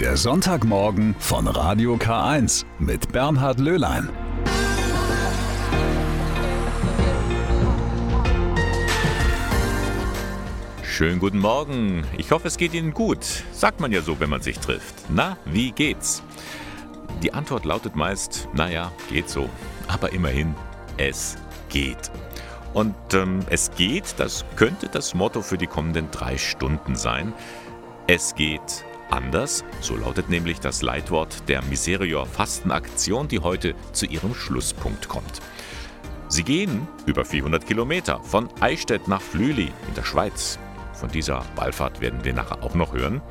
Der Sonntagmorgen von Radio K1 mit Bernhard Löhlein. Schönen guten Morgen. Ich hoffe, es geht Ihnen gut. Sagt man ja so, wenn man sich trifft. Na, wie geht's? Die Antwort lautet meist, naja, geht so. Aber immerhin, es geht. Und ähm, es geht, das könnte das Motto für die kommenden drei Stunden sein. Es geht anders, so lautet nämlich das Leitwort der Miserior Fastenaktion, die heute zu ihrem Schlusspunkt kommt. Sie gehen über 400 Kilometer von Eichstätt nach Flüli in der Schweiz. Von dieser Wallfahrt werden wir nachher auch noch hören.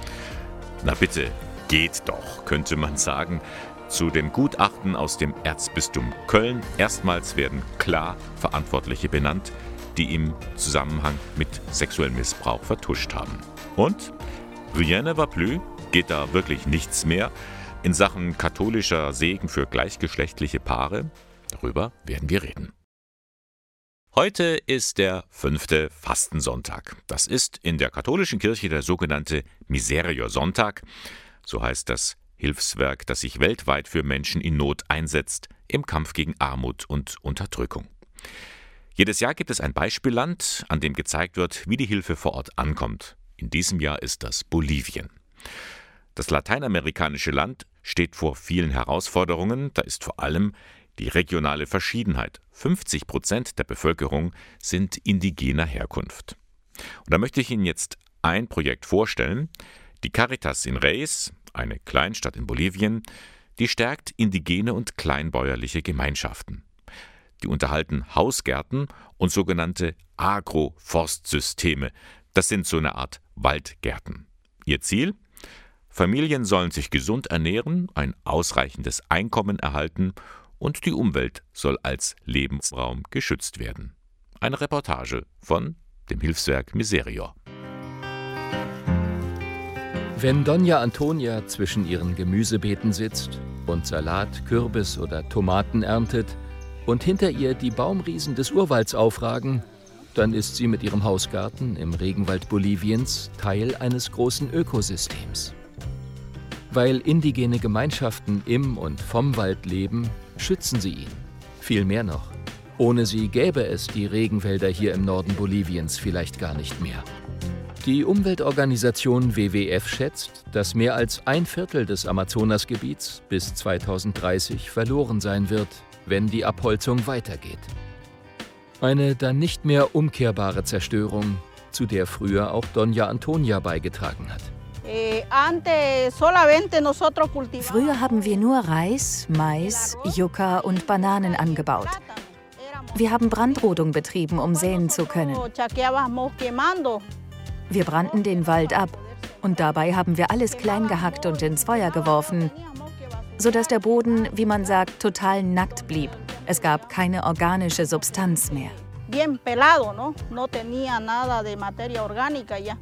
Na bitte, geht doch, könnte man sagen. Zu dem Gutachten aus dem Erzbistum Köln. Erstmals werden klar Verantwortliche benannt, die im Zusammenhang mit sexuellem Missbrauch vertuscht haben. Und rien ne va plus, geht da wirklich nichts mehr in Sachen katholischer Segen für gleichgeschlechtliche Paare? Darüber werden wir reden. Heute ist der fünfte Fastensonntag. Das ist in der katholischen Kirche der sogenannte Miserior-Sonntag. So heißt das Hilfswerk, das sich weltweit für Menschen in Not einsetzt im Kampf gegen Armut und Unterdrückung. Jedes Jahr gibt es ein Beispielland, an dem gezeigt wird, wie die Hilfe vor Ort ankommt. In diesem Jahr ist das Bolivien. Das lateinamerikanische Land steht vor vielen Herausforderungen, da ist vor allem die regionale Verschiedenheit. 50 Prozent der Bevölkerung sind indigener Herkunft. Und da möchte ich Ihnen jetzt ein Projekt vorstellen. Die Caritas in Reis, eine Kleinstadt in Bolivien, die stärkt indigene und kleinbäuerliche Gemeinschaften. Die unterhalten Hausgärten und sogenannte Agroforstsysteme. Das sind so eine Art Waldgärten. Ihr Ziel? Familien sollen sich gesund ernähren, ein ausreichendes Einkommen erhalten und die Umwelt soll als Lebensraum geschützt werden. Eine Reportage von dem Hilfswerk Miserior. Wenn Donja Antonia zwischen ihren Gemüsebeeten sitzt und Salat, Kürbis oder Tomaten erntet und hinter ihr die Baumriesen des Urwalds aufragen, dann ist sie mit ihrem Hausgarten im Regenwald Boliviens Teil eines großen Ökosystems. Weil indigene Gemeinschaften im und vom Wald leben, schützen sie ihn. Viel mehr noch. Ohne sie gäbe es die Regenwälder hier im Norden Boliviens vielleicht gar nicht mehr. Die Umweltorganisation WWF schätzt, dass mehr als ein Viertel des Amazonasgebiets bis 2030 verloren sein wird, wenn die Abholzung weitergeht. Eine dann nicht mehr umkehrbare Zerstörung, zu der früher auch Donja Antonia beigetragen hat. Eh, Früher haben wir nur Reis, Mais, Yucca und Bananen angebaut. Wir haben Brandrodung betrieben, um säen zu können. Wir brannten den Wald ab und dabei haben wir alles klein gehackt und ins Feuer geworfen, sodass der Boden, wie man sagt, total nackt blieb. Es gab keine organische Substanz mehr. Bien pelado, ¿no? No tenía nada de materia orgánica ya.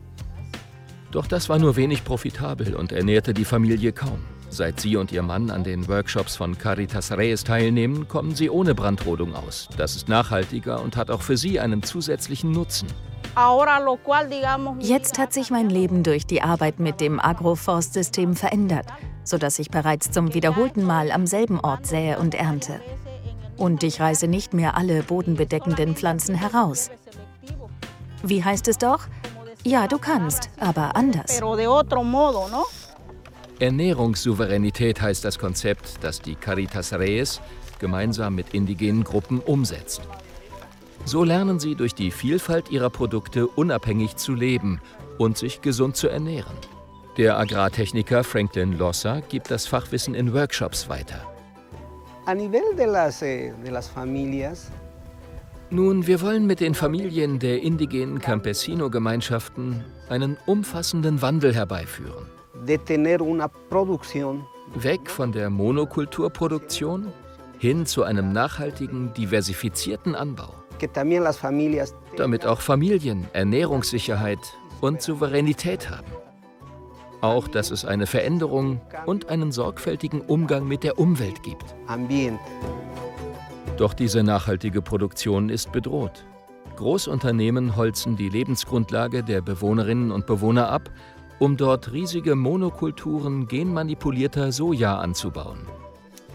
Doch das war nur wenig profitabel und ernährte die Familie kaum. Seit sie und ihr Mann an den Workshops von Caritas Reyes teilnehmen, kommen sie ohne Brandrodung aus. Das ist nachhaltiger und hat auch für sie einen zusätzlichen Nutzen. Jetzt hat sich mein Leben durch die Arbeit mit dem Agroforstsystem verändert, sodass ich bereits zum wiederholten Mal am selben Ort sähe und ernte. Und ich reiße nicht mehr alle bodenbedeckenden Pflanzen heraus. Wie heißt es doch? Ja, du kannst, aber anders. Ernährungssouveränität heißt das Konzept, das die Caritas Reyes gemeinsam mit indigenen Gruppen umsetzt. So lernen sie durch die Vielfalt ihrer Produkte unabhängig zu leben und sich gesund zu ernähren. Der Agrartechniker Franklin Losser gibt das Fachwissen in Workshops weiter. A nivel de las, eh, de las familias, nun, wir wollen mit den Familien der indigenen Campesino-Gemeinschaften einen umfassenden Wandel herbeiführen. Weg von der Monokulturproduktion hin zu einem nachhaltigen, diversifizierten Anbau, damit auch Familien Ernährungssicherheit und Souveränität haben. Auch, dass es eine Veränderung und einen sorgfältigen Umgang mit der Umwelt gibt. Doch diese nachhaltige Produktion ist bedroht. Großunternehmen holzen die Lebensgrundlage der Bewohnerinnen und Bewohner ab, um dort riesige Monokulturen genmanipulierter Soja anzubauen.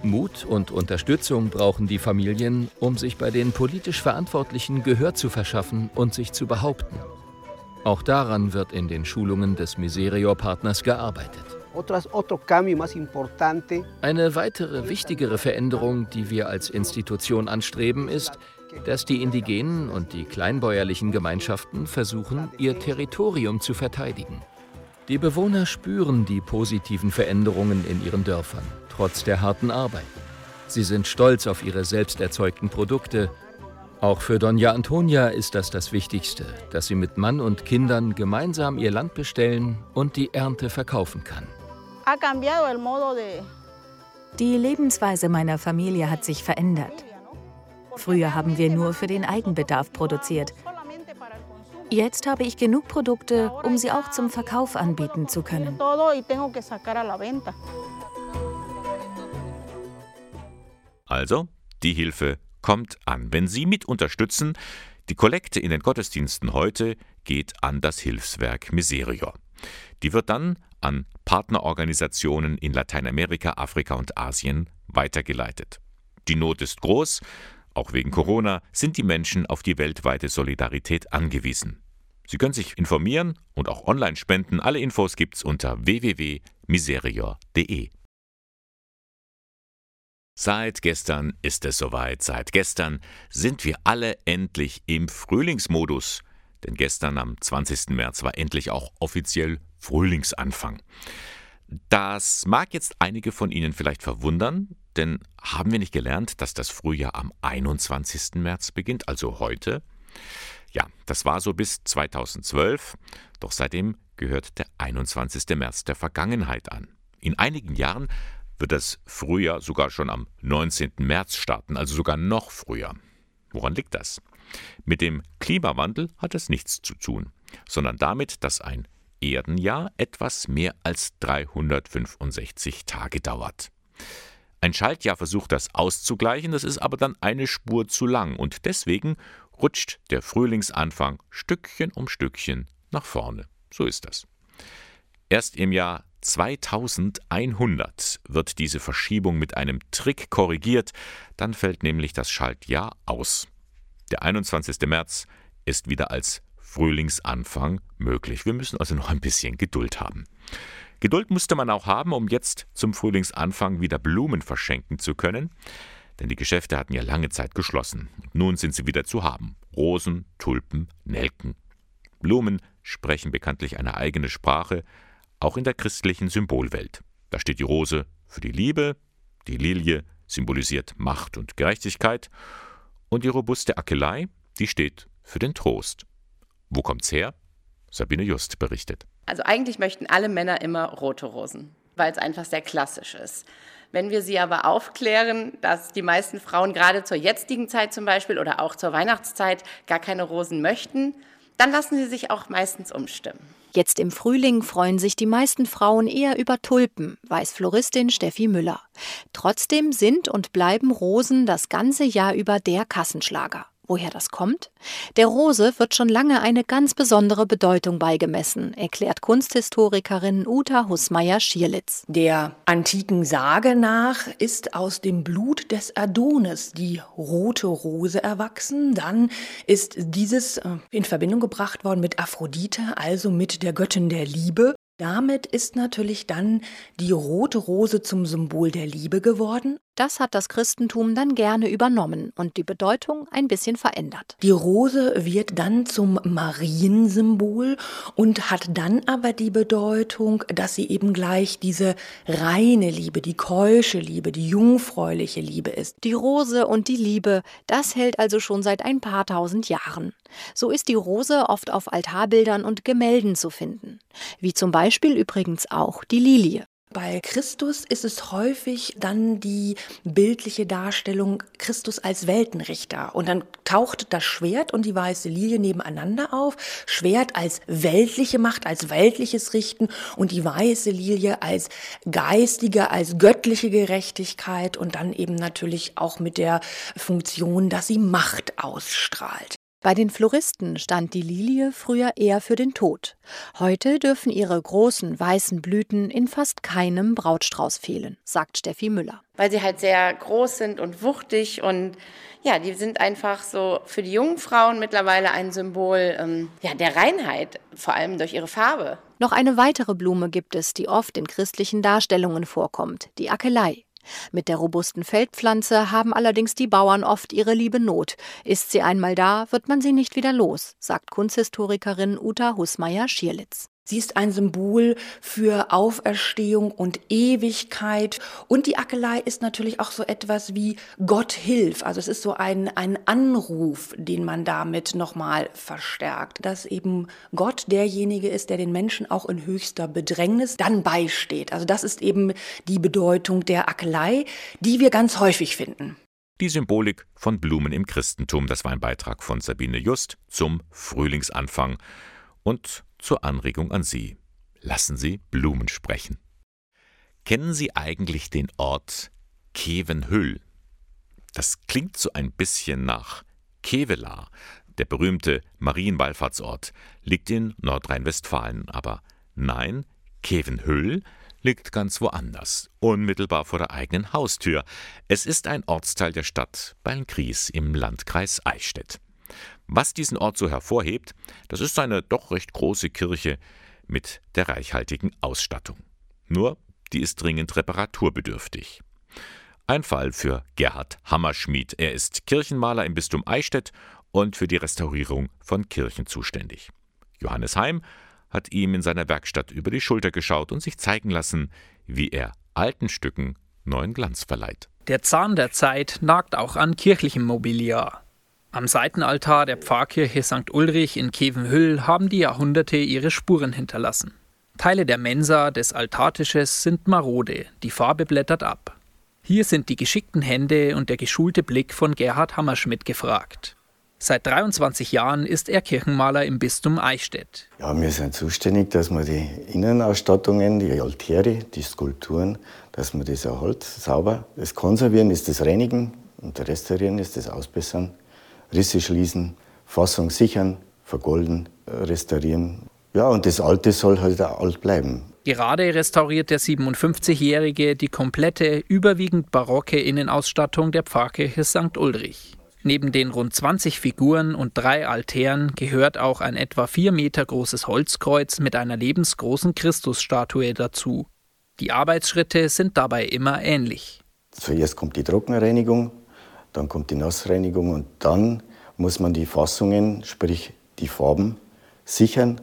Mut und Unterstützung brauchen die Familien, um sich bei den politisch Verantwortlichen Gehör zu verschaffen und sich zu behaupten. Auch daran wird in den Schulungen des Miserior-Partners gearbeitet. Eine weitere wichtigere Veränderung, die wir als Institution anstreben, ist, dass die indigenen und die kleinbäuerlichen Gemeinschaften versuchen, ihr Territorium zu verteidigen. Die Bewohner spüren die positiven Veränderungen in ihren Dörfern, trotz der harten Arbeit. Sie sind stolz auf ihre selbst erzeugten Produkte. Auch für Donja Antonia ist das das Wichtigste, dass sie mit Mann und Kindern gemeinsam ihr Land bestellen und die Ernte verkaufen kann. Die Lebensweise meiner Familie hat sich verändert. Früher haben wir nur für den Eigenbedarf produziert. Jetzt habe ich genug Produkte, um sie auch zum Verkauf anbieten zu können. Also, die Hilfe kommt an. Wenn Sie mit unterstützen, die Kollekte in den Gottesdiensten heute geht an das Hilfswerk Miserior. Die wird dann an Partnerorganisationen in Lateinamerika, Afrika und Asien weitergeleitet. Die Not ist groß, auch wegen Corona sind die Menschen auf die weltweite Solidarität angewiesen. Sie können sich informieren und auch online spenden. Alle Infos gibt's unter www.miserior.de. Seit gestern ist es soweit. Seit gestern sind wir alle endlich im Frühlingsmodus. Denn gestern am 20. März war endlich auch offiziell Frühlingsanfang. Das mag jetzt einige von Ihnen vielleicht verwundern, denn haben wir nicht gelernt, dass das Frühjahr am 21. März beginnt, also heute? Ja, das war so bis 2012, doch seitdem gehört der 21. März der Vergangenheit an. In einigen Jahren wird das Frühjahr sogar schon am 19. März starten, also sogar noch früher. Woran liegt das? Mit dem Klimawandel hat es nichts zu tun, sondern damit, dass ein Erdenjahr etwas mehr als 365 Tage dauert. Ein Schaltjahr versucht das auszugleichen, das ist aber dann eine Spur zu lang und deswegen rutscht der Frühlingsanfang Stückchen um Stückchen nach vorne. So ist das. Erst im Jahr 2100 wird diese Verschiebung mit einem Trick korrigiert, dann fällt nämlich das Schaltjahr aus. Der 21. März ist wieder als Frühlingsanfang möglich. Wir müssen also noch ein bisschen Geduld haben. Geduld musste man auch haben, um jetzt zum Frühlingsanfang wieder Blumen verschenken zu können, denn die Geschäfte hatten ja lange Zeit geschlossen. nun sind sie wieder zu haben. Rosen, Tulpen, Nelken. Blumen sprechen bekanntlich eine eigene Sprache, auch in der christlichen Symbolwelt. Da steht die Rose für die Liebe, die Lilie symbolisiert Macht und Gerechtigkeit und die robuste Akelei, die steht für den Trost. Wo kommt's her? Sabine Just berichtet. Also eigentlich möchten alle Männer immer rote Rosen, weil es einfach sehr klassisch ist. Wenn wir sie aber aufklären, dass die meisten Frauen gerade zur jetzigen Zeit zum Beispiel oder auch zur Weihnachtszeit gar keine Rosen möchten, dann lassen sie sich auch meistens umstimmen. Jetzt im Frühling freuen sich die meisten Frauen eher über Tulpen, weiß Floristin Steffi Müller. Trotzdem sind und bleiben Rosen das ganze Jahr über der Kassenschlager. Woher das kommt? Der Rose wird schon lange eine ganz besondere Bedeutung beigemessen, erklärt Kunsthistorikerin Uta Hussmeier-Schierlitz. Der antiken Sage nach ist aus dem Blut des Adonis die rote Rose erwachsen. Dann ist dieses äh, in Verbindung gebracht worden mit Aphrodite, also mit der Göttin der Liebe. Damit ist natürlich dann die rote Rose zum Symbol der Liebe geworden. Das hat das Christentum dann gerne übernommen und die Bedeutung ein bisschen verändert. Die Rose wird dann zum Mariensymbol und hat dann aber die Bedeutung, dass sie eben gleich diese reine Liebe, die keusche Liebe, die jungfräuliche Liebe ist. Die Rose und die Liebe, das hält also schon seit ein paar tausend Jahren. So ist die Rose oft auf Altarbildern und Gemälden zu finden, wie zum Beispiel übrigens auch die Lilie. Bei Christus ist es häufig dann die bildliche Darstellung Christus als Weltenrichter. Und dann taucht das Schwert und die weiße Lilie nebeneinander auf. Schwert als weltliche Macht, als weltliches Richten und die weiße Lilie als geistige, als göttliche Gerechtigkeit und dann eben natürlich auch mit der Funktion, dass sie Macht ausstrahlt. Bei den Floristen stand die Lilie früher eher für den Tod. Heute dürfen ihre großen weißen Blüten in fast keinem Brautstrauß fehlen, sagt Steffi Müller. Weil sie halt sehr groß sind und wuchtig und ja, die sind einfach so für die jungen Frauen mittlerweile ein Symbol ähm, ja, der Reinheit, vor allem durch ihre Farbe. Noch eine weitere Blume gibt es, die oft in christlichen Darstellungen vorkommt, die Akelei. Mit der robusten Feldpflanze haben allerdings die Bauern oft ihre liebe Not. Ist sie einmal da, wird man sie nicht wieder los, sagt Kunsthistorikerin Uta Husmeier-Schierlitz. Sie ist ein Symbol für Auferstehung und Ewigkeit. Und die Akelei ist natürlich auch so etwas wie Gott hilf. Also es ist so ein, ein Anruf, den man damit nochmal verstärkt, dass eben Gott derjenige ist, der den Menschen auch in höchster Bedrängnis dann beisteht. Also das ist eben die Bedeutung der Akelei, die wir ganz häufig finden. Die Symbolik von Blumen im Christentum, das war ein Beitrag von Sabine Just zum Frühlingsanfang. Und zur Anregung an Sie. Lassen Sie Blumen sprechen. Kennen Sie eigentlich den Ort Kevenhüll? Das klingt so ein bisschen nach Kevela. Der berühmte Marienwallfahrtsort liegt in Nordrhein-Westfalen, aber nein, Kevenhüll liegt ganz woanders, unmittelbar vor der eigenen Haustür. Es ist ein Ortsteil der Stadt Ballenkries im Landkreis Eichstätt. Was diesen Ort so hervorhebt, das ist seine doch recht große Kirche mit der reichhaltigen Ausstattung. Nur, die ist dringend reparaturbedürftig. Ein Fall für Gerhard Hammerschmidt. Er ist Kirchenmaler im Bistum Eichstätt und für die Restaurierung von Kirchen zuständig. Johannes Heim hat ihm in seiner Werkstatt über die Schulter geschaut und sich zeigen lassen, wie er alten Stücken neuen Glanz verleiht. Der Zahn der Zeit nagt auch an kirchlichem Mobiliar. Am Seitenaltar der Pfarrkirche St. Ulrich in Kevenhüll haben die Jahrhunderte ihre Spuren hinterlassen. Teile der Mensa des Altartisches sind marode, die Farbe blättert ab. Hier sind die geschickten Hände und der geschulte Blick von Gerhard Hammerschmidt gefragt. Seit 23 Jahren ist er Kirchenmaler im Bistum Eichstätt. Ja, wir sind zuständig, dass wir die Innenausstattungen, die Altäre, die Skulpturen, dass man das erhält, sauber. Das Konservieren ist das Reinigen und das Restaurieren ist das Ausbessern. Risse schließen, Fassung sichern, vergolden, restaurieren. Ja, und das Alte soll halt auch alt bleiben. Gerade restauriert der 57-Jährige die komplette, überwiegend barocke Innenausstattung der Pfarrkirche St. Ulrich. Neben den rund 20 Figuren und drei Altären gehört auch ein etwa vier Meter großes Holzkreuz mit einer lebensgroßen Christusstatue dazu. Die Arbeitsschritte sind dabei immer ähnlich. Zuerst kommt die Trockenreinigung, dann kommt die Nassreinigung und dann muss man die Fassungen, sprich die Farben, sichern,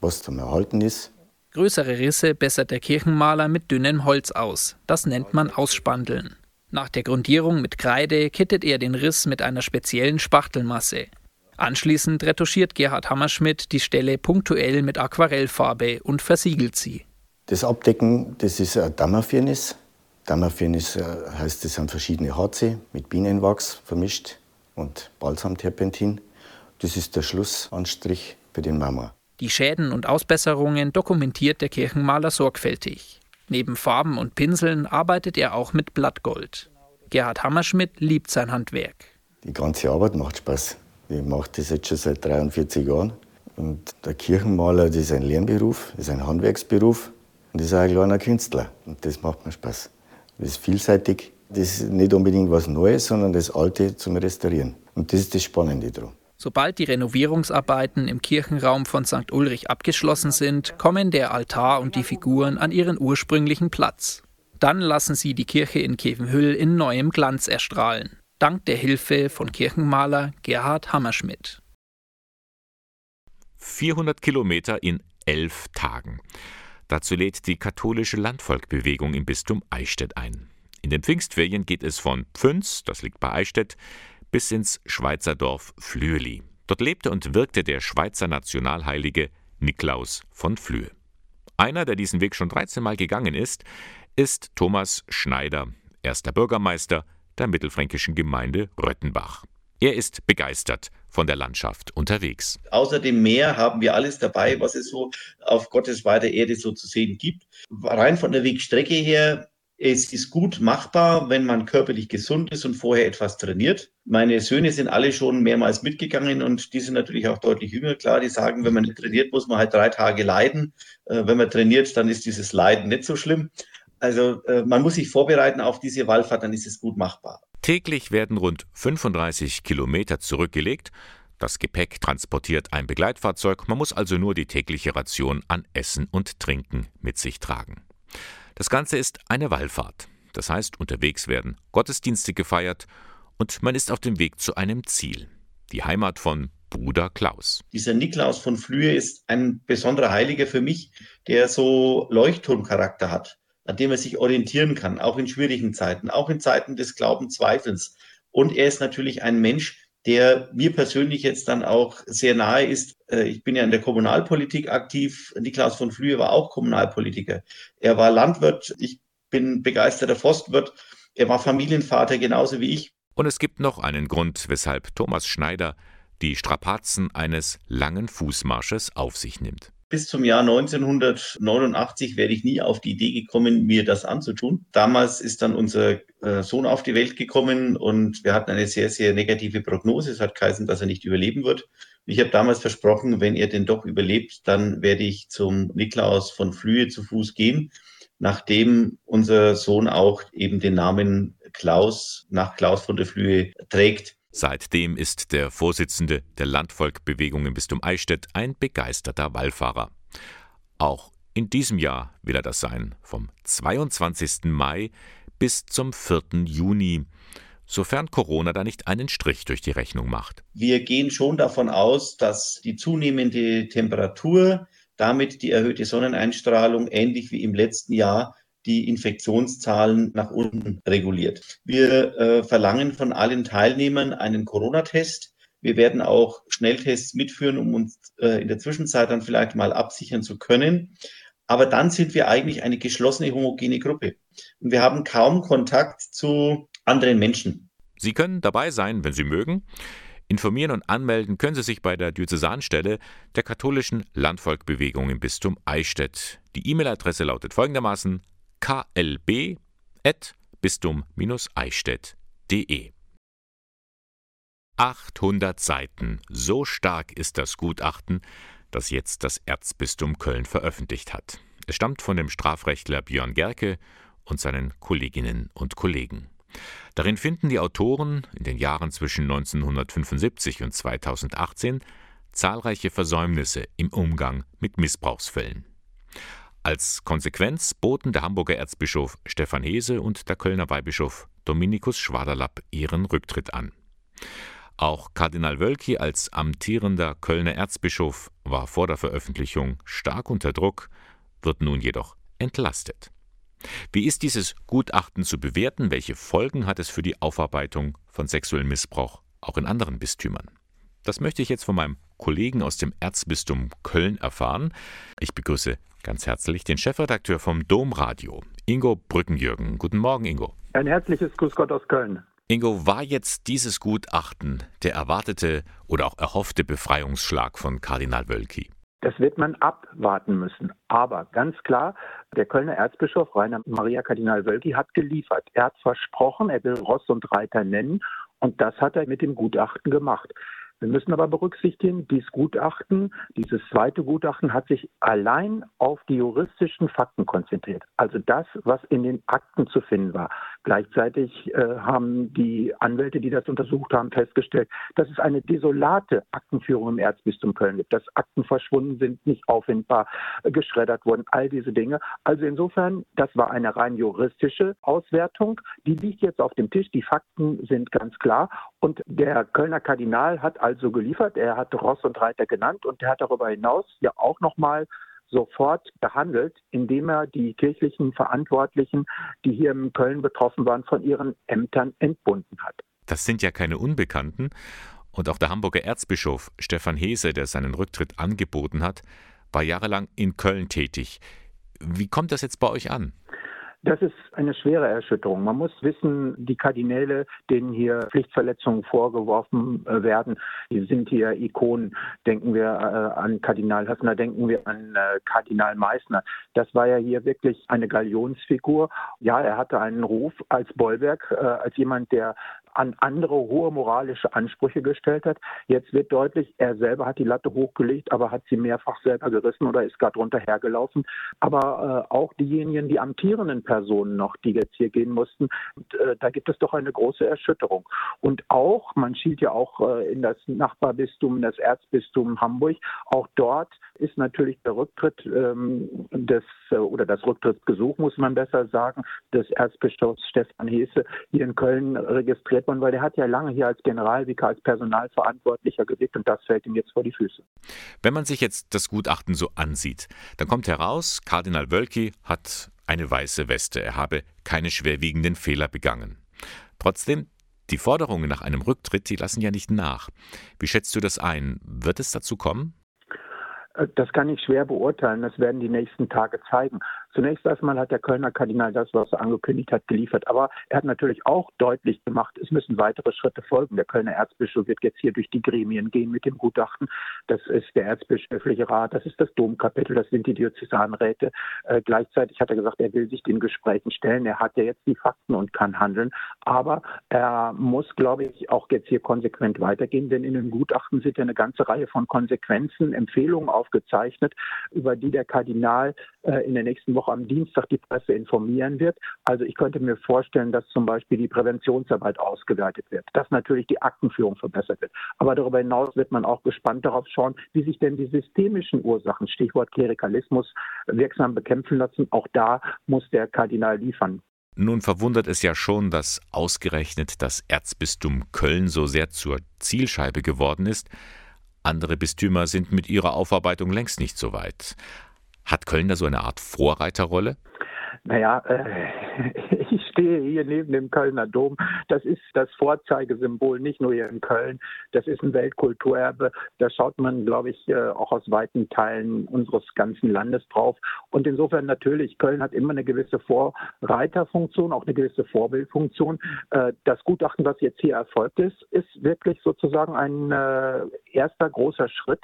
was zum Erhalten ist. Größere Risse bessert der Kirchenmaler mit dünnem Holz aus. Das nennt man Ausspandeln. Nach der Grundierung mit Kreide kittet er den Riss mit einer speziellen Spachtelmasse. Anschließend retuschiert Gerhard Hammerschmidt die Stelle punktuell mit Aquarellfarbe und versiegelt sie. Das Abdecken, das ist ein Dammerfirnis. Dammerfirnis äh, heißt, das sind verschiedene Harze mit Bienenwachs vermischt und Balsamterpentin. Das ist der Schlussanstrich für den Marmor. Die Schäden und Ausbesserungen dokumentiert der Kirchenmaler sorgfältig. Neben Farben und Pinseln arbeitet er auch mit Blattgold. Gerhard Hammerschmidt liebt sein Handwerk. Die ganze Arbeit macht Spaß. Ich mache das jetzt schon seit 43 Jahren. Und der Kirchenmaler, das ist ein Lernberuf, das ist ein Handwerksberuf und das ist auch ein kleiner Künstler. Und das macht mir Spaß. Das ist vielseitig. Das ist nicht unbedingt was Neues, sondern das Alte zum Restaurieren. Und das ist das Spannende daran. Sobald die Renovierungsarbeiten im Kirchenraum von St. Ulrich abgeschlossen sind, kommen der Altar und die Figuren an ihren ursprünglichen Platz. Dann lassen sie die Kirche in Kevenhüll in neuem Glanz erstrahlen, dank der Hilfe von Kirchenmaler Gerhard Hammerschmidt. 400 Kilometer in elf Tagen. Dazu lädt die katholische Landvolkbewegung im Bistum Eichstätt ein. In den Pfingstferien geht es von Pfünz, das liegt bei Eichstätt, bis ins Schweizer Dorf Flüeli. Dort lebte und wirkte der Schweizer Nationalheilige Niklaus von Flüe. Einer, der diesen Weg schon 13 Mal gegangen ist, ist Thomas Schneider, erster Bürgermeister der mittelfränkischen Gemeinde Röttenbach. Er ist begeistert von der Landschaft unterwegs. Außer dem Meer haben wir alles dabei, was es so auf Gottes weiter Erde so zu sehen gibt. Rein von der Wegstrecke her Es ist gut machbar, wenn man körperlich gesund ist und vorher etwas trainiert. Meine Söhne sind alle schon mehrmals mitgegangen und die sind natürlich auch deutlich jünger. Klar, die sagen, wenn man nicht trainiert, muss man halt drei Tage leiden. Äh, wenn man trainiert, dann ist dieses Leiden nicht so schlimm. Also äh, man muss sich vorbereiten auf diese Wallfahrt, dann ist es gut machbar. Täglich werden rund 35 Kilometer zurückgelegt. Das Gepäck transportiert ein Begleitfahrzeug. Man muss also nur die tägliche Ration an Essen und Trinken mit sich tragen. Das Ganze ist eine Wallfahrt. Das heißt, unterwegs werden Gottesdienste gefeiert und man ist auf dem Weg zu einem Ziel. Die Heimat von Bruder Klaus. Dieser Niklaus von Flühe ist ein besonderer Heiliger für mich, der so Leuchtturmcharakter hat, an dem er sich orientieren kann, auch in schwierigen Zeiten, auch in Zeiten des Glaubenzweifels. Und er ist natürlich ein Mensch, der mir persönlich jetzt dann auch sehr nahe ist. Äh, ich bin ja in der Kommunalpolitik aktiv. Niklaus von Flühe war auch Kommunalpolitiker. Er war Landwirt. Ich bin begeisterter Forstwirt. Er war Familienvater genauso wie ich. Und es gibt noch einen Grund, weshalb Thomas Schneider die Strapazen eines langen Fußmarsches auf sich nimmt bis zum Jahr 1989 wäre ich nie auf die Idee gekommen, mir das anzutun. Damals ist dann unser äh, Sohn auf die Welt gekommen und wir hatten eine sehr, sehr negative Prognose. Es hat geheißen, dass er nicht überleben wird. Ich habe damals versprochen, wenn er denn doch überlebt, dann werde ich zum Niklaus von Flühe zu Fuß gehen, nachdem unser Sohn auch eben den Namen Klaus nach Klaus von der Flühe trägt. Seitdem ist der Vorsitzende der Landvolkbewegung im Bistum Eichstätt ein begeisterter Wallfahrer. Auch in diesem Jahr will er das sein, vom 22. Mai bis zum 4. Juni, sofern Corona da nicht einen Strich durch die Rechnung macht. Wir gehen schon davon aus, dass die zunehmende Temperatur, damit die erhöhte Sonneneinstrahlung, ähnlich wie im letzten Jahr, die Infektionszahlen nach unten reguliert. Wir äh, verlangen von allen Teilnehmern einen Corona-Test. Wir werden auch Schnelltests mitführen, um uns äh, in der Zwischenzeit dann vielleicht mal absichern zu können. Aber dann sind wir eigentlich eine geschlossene homogene Gruppe. Und wir haben kaum Kontakt zu anderen Menschen. Sie können dabei sein, wenn Sie mögen. Informieren und anmelden können Sie sich bei der Diözesanstelle der katholischen Landvolkbewegung im Bistum Eichstätt. Die E-Mail-Adresse lautet folgendermaßen klb-bistum-eichstätt.de 800 Seiten, so stark ist das Gutachten, das jetzt das Erzbistum Köln veröffentlicht hat. Es stammt von dem Strafrechtler Björn Gerke und seinen Kolleginnen und Kollegen. Darin finden die Autoren in den Jahren zwischen 1975 und 2018 zahlreiche Versäumnisse im Umgang mit Missbrauchsfällen. Als Konsequenz boten der Hamburger Erzbischof Stefan Hese und der Kölner Weihbischof Dominikus Schwaderlapp ihren Rücktritt an. Auch Kardinal Wölki als amtierender Kölner Erzbischof war vor der Veröffentlichung stark unter Druck, wird nun jedoch entlastet. Wie ist dieses Gutachten zu bewerten? Welche Folgen hat es für die Aufarbeitung von sexuellem Missbrauch auch in anderen Bistümern? Das möchte ich jetzt von meinem Kollegen aus dem Erzbistum Köln erfahren. Ich begrüße ganz herzlich den Chefredakteur vom Domradio, Ingo Brückenjürgen. Guten Morgen, Ingo. Ein herzliches Grüß Gott aus Köln. Ingo, war jetzt dieses Gutachten der erwartete oder auch erhoffte Befreiungsschlag von Kardinal Wölki? Das wird man abwarten müssen. Aber ganz klar, der Kölner Erzbischof Rainer Maria Kardinal Wölki hat geliefert. Er hat versprochen, er will Ross und Reiter nennen. Und das hat er mit dem Gutachten gemacht. Wir müssen aber berücksichtigen, dieses Gutachten, dieses zweite Gutachten hat sich allein auf die juristischen Fakten konzentriert. Also das, was in den Akten zu finden war. Gleichzeitig äh, haben die Anwälte, die das untersucht haben, festgestellt, dass es eine desolate Aktenführung im Erzbistum Köln gibt, dass Akten verschwunden sind, nicht auffindbar, äh, geschreddert wurden, all diese Dinge. Also insofern, das war eine rein juristische Auswertung. Die liegt jetzt auf dem Tisch. Die Fakten sind ganz klar. Und der Kölner Kardinal hat also geliefert. Er hat Ross und Reiter genannt und er hat darüber hinaus ja auch nochmal sofort behandelt, indem er die kirchlichen Verantwortlichen, die hier in Köln betroffen waren, von ihren Ämtern entbunden hat. Das sind ja keine Unbekannten. Und auch der Hamburger Erzbischof Stefan Hese, der seinen Rücktritt angeboten hat, war jahrelang in Köln tätig. Wie kommt das jetzt bei euch an? Das ist eine schwere Erschütterung. Man muss wissen, die Kardinäle, denen hier Pflichtverletzungen vorgeworfen äh, werden, die sind hier Ikonen. Denken wir äh, an Kardinal Höffner, denken wir an äh, Kardinal Meissner. Das war ja hier wirklich eine Galionsfigur. Ja, er hatte einen Ruf als Bollwerk, als jemand, der an andere hohe moralische Ansprüche gestellt hat. Jetzt wird deutlich, er selber hat die Latte hochgelegt, aber hat sie mehrfach selber gerissen oder ist gerade drunter hergelaufen. Aber äh, auch diejenigen, die amtierenden Personen noch, die jetzt hier gehen mussten, und, äh, da gibt es doch eine große Erschütterung. Und auch, man schielt ja auch äh, in das Nachbarbistum, in das Erzbistum Hamburg, auch dort ist natürlich der Rücktritt ähm, des, äh, oder das Rücktrittsgesuch, muss man besser sagen, des Erzbischofs Stefan Hesse hier in Köln registriert Redmann, weil der hat ja lange hier als Generalvikar, als Personalverantwortlicher gewirkt und das fällt ihm jetzt vor die Füße. Wenn man sich jetzt das Gutachten so ansieht, dann kommt heraus, Kardinal Wölki hat eine weiße Weste, er habe keine schwerwiegenden Fehler begangen. Trotzdem, die Forderungen nach einem Rücktritt, die lassen ja nicht nach. Wie schätzt du das ein? Wird es dazu kommen? Äh, das kann ich schwer beurteilen. Das werden die nächsten Tage zeigen. Zunächst erstmal hat der Kölner Kardinal das, was er angekündigt hat, geliefert. Aber er hat natürlich auch deutlich gemacht, es müssen weitere Schritte folgen. Der Kölner Erzbischof wird jetzt hier durch die Gremien gehen mit dem Gutachten. Das ist der Erzbischöfliche Rat, das ist das Domkapitel, das sind die Diözesanräte. Äh, gleichzeitig hat er gesagt, er will sich den Gesprächen stellen. Er hat ja jetzt die Fakten und kann handeln. Aber er muss, glaube ich, auch jetzt hier konsequent weitergehen, denn in dem Gutachten sind ja eine ganze Reihe von Konsequenzen, Empfehlungen aufgezeichnet, über die der Kardinal äh, in der nächsten Woche Woche am Dienstag die Presse informieren wird. Also ich könnte mir vorstellen, dass zum Beispiel die Präventionsarbeit ausgeweitet wird, dass natürlich die Aktenführung verbessert wird. Aber darüber hinaus wird man auch gespannt darauf schauen, wie sich denn die systemischen Ursachen, Stichwort Klerikalismus, wirksam bekämpfen lassen. Auch da muss der Kardinal liefern. Nun verwundert es ja schon, dass ausgerechnet das Erzbistum Köln so sehr zur Zielscheibe geworden ist. Andere Bistümer sind mit ihrer Aufarbeitung längst nicht so weit. Hat Köln da so eine Art Vorreiterrolle? Naja, äh, ich stehe hier neben dem Kölner Dom. Das ist das Vorzeigesymbol, nicht nur hier in Köln. Das ist ein Weltkulturerbe. Da schaut man, glaube ich, äh, auch aus weiten Teilen unseres ganzen Landes drauf. Und insofern natürlich, Köln hat immer eine gewisse Vorreiterfunktion, auch eine gewisse Vorbildfunktion. Äh, das Gutachten, was jetzt hier erfolgt ist, ist wirklich sozusagen ein äh, erster großer Schritt.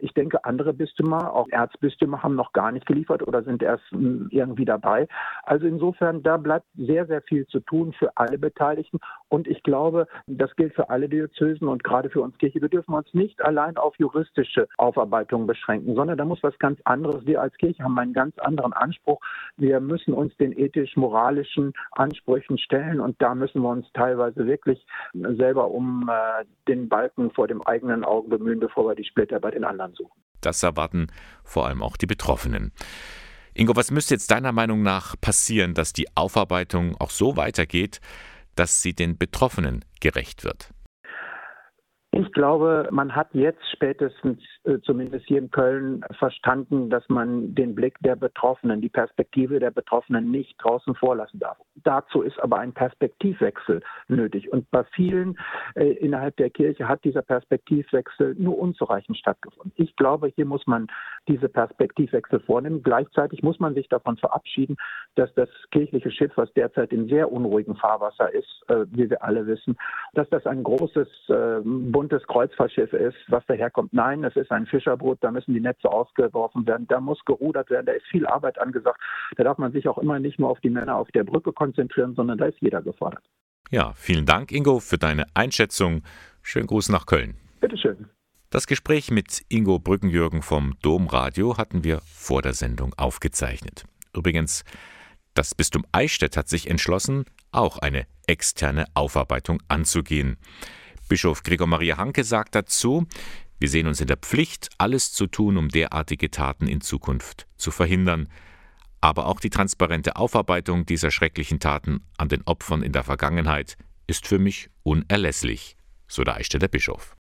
Ich denke, andere Bistümer, auch Erzbistümer, haben noch gar nicht geliefert oder sind erst hm, irgendwie dabei. Also insofern, da bleibt sehr, sehr viel zu tun für alle Beteiligten. Und ich glaube, das gilt für alle Diözesen und gerade für uns Kirche. Wir dürfen uns nicht allein auf juristische Aufarbeitung beschränken, sondern da muss was ganz anderes. Wir als Kirche haben einen ganz anderen Anspruch. Wir müssen uns den ethisch-moralischen Ansprüchen stellen und da müssen wir uns teilweise wirklich selber um äh, den Balken vor dem eigenen Augen bemühen, bevor wir die Splitter bei den anderen suchen. Das erwarten vor allem auch die Betroffenen. Ingo, was müsste jetzt deiner Meinung nach passieren, dass die Aufarbeitung auch so weitergeht, dass sie den Betroffenen gerecht wird? Ich glaube, man hat jetzt spätestens, zumindest hier in Köln, verstanden, dass man den Blick der Betroffenen, die Perspektive der Betroffenen nicht draußen vorlassen darf. Dazu ist aber ein Perspektivwechsel nötig. Und bei vielen äh, innerhalb der Kirche hat dieser Perspektivwechsel nur unzureichend stattgefunden. Ich glaube, hier muss man diese Perspektivwechsel vornehmen. Gleichzeitig muss man sich davon verabschieden, dass das kirchliche Schiff, was derzeit in sehr unruhigen Fahrwasser ist, äh, wie wir alle wissen, dass das ein großes äh, buntes Kreuzfahrtschiff ist, was daherkommt. Nein, es ist ein Fischerboot, da müssen die Netze ausgeworfen werden, da muss gerudert werden, da ist viel Arbeit angesagt. Da darf man sich auch immer nicht nur auf die Männer auf der Brücke konzentrieren, sondern da ist jeder gefordert. Ja, vielen Dank, Ingo, für deine Einschätzung. Schönen Gruß nach Köln. Bitteschön. Das Gespräch mit Ingo Brückenjürgen vom Domradio hatten wir vor der Sendung aufgezeichnet. Übrigens, das Bistum Eichstätt hat sich entschlossen, auch eine externe Aufarbeitung anzugehen. Bischof Gregor Maria Hanke sagt dazu, wir sehen uns in der Pflicht, alles zu tun, um derartige Taten in Zukunft zu verhindern. Aber auch die transparente Aufarbeitung dieser schrecklichen Taten an den Opfern in der Vergangenheit ist für mich unerlässlich, so der Eichstätter Bischof.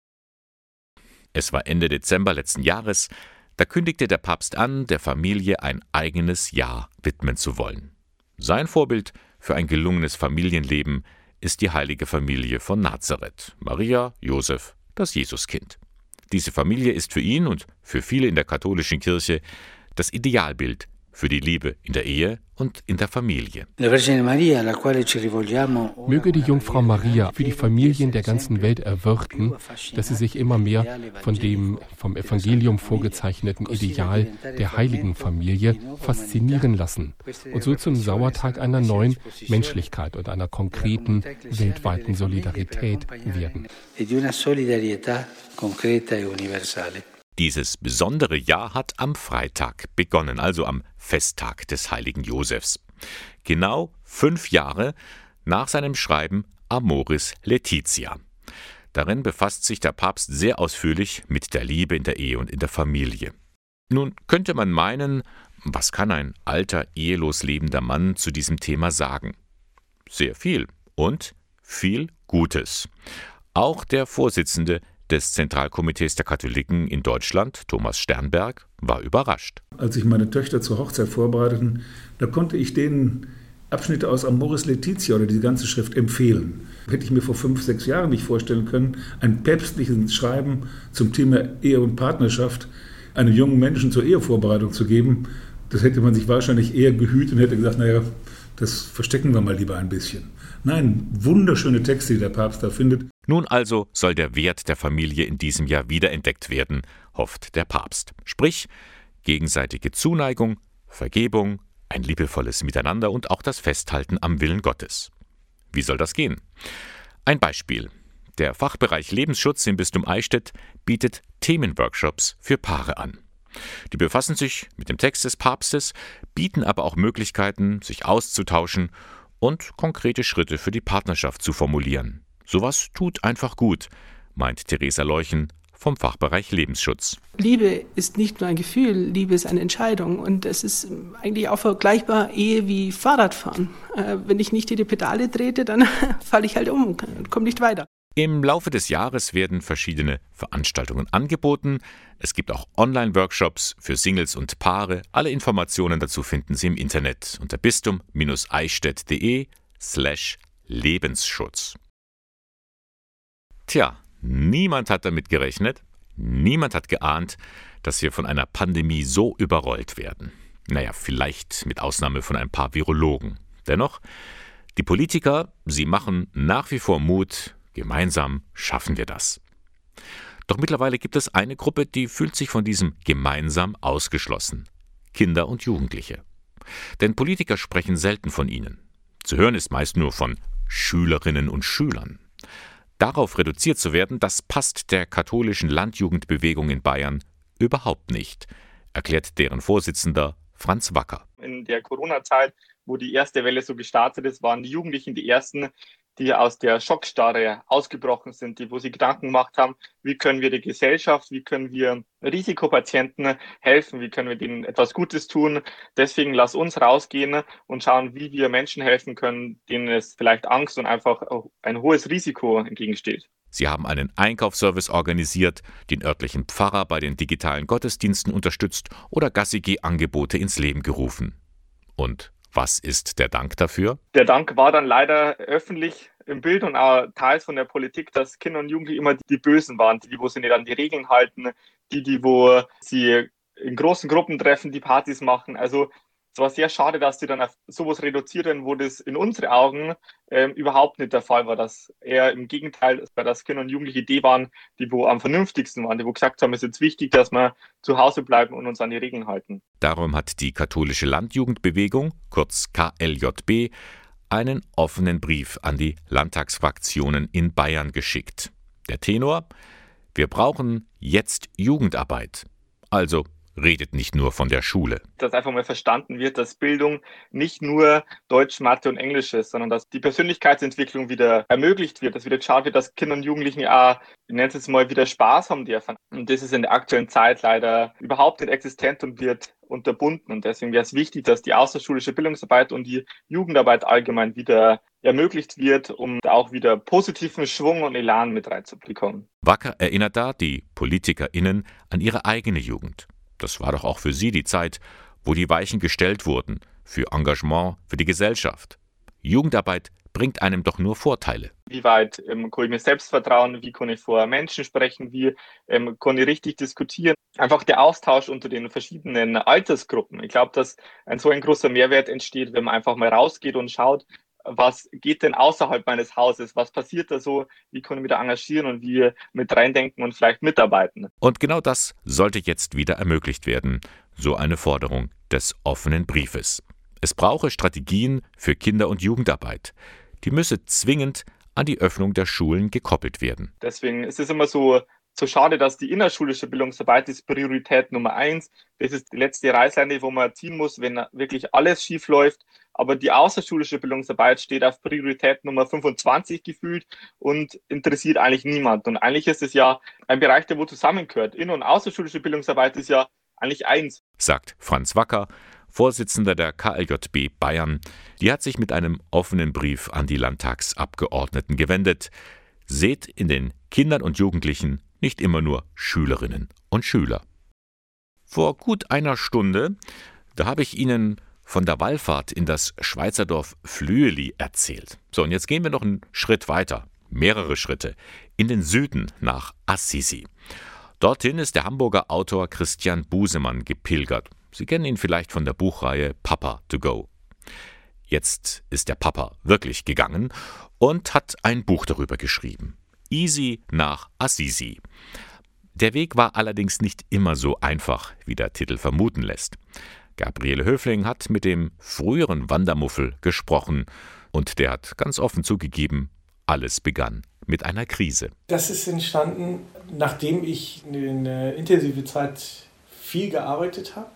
Es war Ende Dezember letzten Jahres, da kündigte der Papst an, der Familie ein eigenes Jahr widmen zu wollen. Sein Vorbild für ein gelungenes Familienleben ist die heilige Familie von Nazareth, Maria, Josef, das Jesuskind. Diese Familie ist für ihn und für viele in der katholischen Kirche das Idealbild für die Liebe in der Ehe und in der Familie. Möge die Jungfrau Maria für die Familien der ganzen Welt erwirken, dass sie sich immer mehr von dem vom Evangelium vorgezeichneten Ideal der heiligen Familie faszinieren lassen und so zum Sauertag einer neuen Menschlichkeit und einer konkreten weltweiten Solidarität werden. Dieses besondere Jahr hat am Freitag begonnen, also am Festtag des heiligen Josefs. Genau fünf Jahre nach seinem Schreiben Amoris Laetitia. Darin befasst sich der Papst sehr ausführlich mit der Liebe in der Ehe und in der Familie. Nun könnte man meinen, was kann ein alter, ehelos lebender Mann zu diesem Thema sagen? Sehr viel und viel Gutes. Auch der Vorsitzende des Zentralkomitees der Katholiken in Deutschland, Thomas Sternberg, war überrascht. Als ich meine Töchter zur Hochzeit vorbereiteten, da konnte ich denen Abschnitte aus Amoris Laetitia oder die ganze Schrift empfehlen. Hätte ich mir vor fünf, sechs Jahren nicht vorstellen können, ein päpstliches Schreiben zum Thema Ehe und Partnerschaft einem jungen Menschen zur Ehevorbereitung zu geben, das hätte man sich wahrscheinlich eher gehütet und hätte gesagt, naja, das verstecken wir mal lieber ein bisschen. Nein, wunderschöne Texte, die der Papst da findet. Nun also soll der Wert der Familie in diesem Jahr wiederentdeckt werden, hofft der Papst. Sprich, gegenseitige Zuneigung, Vergebung, ein liebevolles Miteinander und auch das Festhalten am Willen Gottes. Wie soll das gehen? Ein Beispiel. Der Fachbereich Lebensschutz im Bistum Eichstätt bietet Themenworkshops für Paare an. Die befassen sich mit dem Text des Papstes, bieten aber auch Möglichkeiten, sich auszutauschen und konkrete Schritte für die Partnerschaft zu formulieren. Sowas tut einfach gut, meint Theresa Leuchen vom Fachbereich Lebensschutz. Liebe ist nicht nur ein Gefühl, Liebe ist eine Entscheidung und es ist eigentlich auch vergleichbar Ehe wie Fahrradfahren. Äh, wenn ich nicht die Pedale trete, dann falle ich halt um und komme nicht weiter. Im Laufe des Jahres werden verschiedene Veranstaltungen angeboten. Es gibt auch Online-Workshops für Singles und Paare. Alle Informationen dazu finden Sie im Internet unter bistum-eichstätt.de slash Lebensschutz. Tja, niemand hat damit gerechnet, niemand hat geahnt, dass wir von einer Pandemie so überrollt werden. Naja, vielleicht mit Ausnahme von ein paar Virologen. Dennoch, die Politiker, sie machen nach wie vor Mut, Gemeinsam schaffen wir das. Doch mittlerweile gibt es eine Gruppe, die fühlt sich von diesem gemeinsam ausgeschlossen. Kinder und Jugendliche. Denn Politiker sprechen selten von ihnen. Zu hören ist meist nur von Schülerinnen und Schülern. Darauf reduziert zu werden, das passt der katholischen Landjugendbewegung in Bayern überhaupt nicht, erklärt deren Vorsitzender Franz Wacker. In der Corona-Zeit, wo die erste Welle so gestartet ist, waren die Jugendlichen die ersten, die aus der Schockstarre ausgebrochen sind, die, wo sie Gedanken gemacht haben, wie können wir der Gesellschaft, wie können wir Risikopatienten helfen, wie können wir denen etwas Gutes tun. Deswegen lass uns rausgehen und schauen, wie wir Menschen helfen können, denen es vielleicht Angst und einfach ein hohes Risiko entgegensteht. Sie haben einen Einkaufsservice organisiert, den örtlichen Pfarrer bei den digitalen Gottesdiensten unterstützt oder Gassigi-Angebote ins Leben gerufen. Und was ist der Dank dafür? Der Dank war dann leider öffentlich im Bild und auch teils von der Politik, dass Kinder und Jugendliche immer die Bösen waren, die, wo sie nicht an die Regeln halten, die, die, wo sie in großen Gruppen treffen, die Partys machen. Also es war sehr schade, dass die dann auf sowas reduzieren, wo das in unseren Augen ähm, überhaupt nicht der Fall war, dass eher im Gegenteil, bei das Kinder und Jugendliche die waren, die wo am vernünftigsten waren, die wo gesagt haben, es ist jetzt wichtig, dass wir zu Hause bleiben und uns an die Regeln halten. Darum hat die katholische Landjugendbewegung, kurz KLJB, einen offenen Brief an die Landtagsfraktionen in Bayern geschickt. Der Tenor: Wir brauchen jetzt Jugendarbeit. Also redet nicht nur von der Schule. Dass einfach mal verstanden wird, dass Bildung nicht nur Deutsch, Mathe und Englisch ist, sondern dass die Persönlichkeitsentwicklung wieder ermöglicht wird, dass wieder geschaut wird, dass Kinder und Jugendlichen auch, ich nenne es jetzt mal, wieder Spaß haben dürfen. Und das ist in der aktuellen Zeit leider überhaupt nicht existent und wird unterbunden. Und deswegen wäre es wichtig, dass die außerschulische Bildungsarbeit und die Jugendarbeit allgemein wieder ermöglicht wird, um auch wieder positiven Schwung und Elan mit reinzubekommen. Wacker erinnert da die PolitikerInnen an ihre eigene Jugend. Das war doch auch für Sie die Zeit, wo die Weichen gestellt wurden für Engagement für die Gesellschaft. Jugendarbeit bringt einem doch nur Vorteile. Wie weit ähm, kann ich mir selbst vertrauen? Wie kann ich vor Menschen sprechen? Wie ähm, kann ich richtig diskutieren? Einfach der Austausch unter den verschiedenen Altersgruppen. Ich glaube, dass ein so ein großer Mehrwert entsteht, wenn man einfach mal rausgeht und schaut, was geht denn außerhalb meines Hauses? Was passiert da so? Wie ich mich da engagieren und wie mit reindenken und vielleicht mitarbeiten? Und genau das sollte jetzt wieder ermöglicht werden. So eine Forderung des offenen Briefes. Es brauche Strategien für Kinder- und Jugendarbeit. Die müsse zwingend an die Öffnung der Schulen gekoppelt werden. Deswegen ist es immer so, so schade, dass die innerschulische Bildungsarbeit ist Priorität Nummer eins. Das ist die letzte Reißleine, wo man ziehen muss, wenn wirklich alles schief läuft. Aber die außerschulische Bildungsarbeit steht auf Priorität Nummer 25 gefühlt und interessiert eigentlich niemand. Und eigentlich ist es ja ein Bereich, der wo zusammengehört. In- und außerschulische Bildungsarbeit ist ja eigentlich eins. Sagt Franz Wacker, Vorsitzender der KLJB Bayern. Die hat sich mit einem offenen Brief an die Landtagsabgeordneten gewendet. Seht in den Kindern und Jugendlichen nicht immer nur Schülerinnen und Schüler. Vor gut einer Stunde, da habe ich Ihnen von der Wallfahrt in das Schweizerdorf Flüeli erzählt. So, und jetzt gehen wir noch einen Schritt weiter, mehrere Schritte, in den Süden nach Assisi. Dorthin ist der Hamburger Autor Christian Busemann gepilgert. Sie kennen ihn vielleicht von der Buchreihe Papa to Go. Jetzt ist der Papa wirklich gegangen und hat ein Buch darüber geschrieben. Easy nach Assisi. Der Weg war allerdings nicht immer so einfach, wie der Titel vermuten lässt. Gabriele Höfling hat mit dem früheren Wandermuffel gesprochen und der hat ganz offen zugegeben, alles begann mit einer Krise. Das ist entstanden, nachdem ich eine intensive Zeit viel gearbeitet habe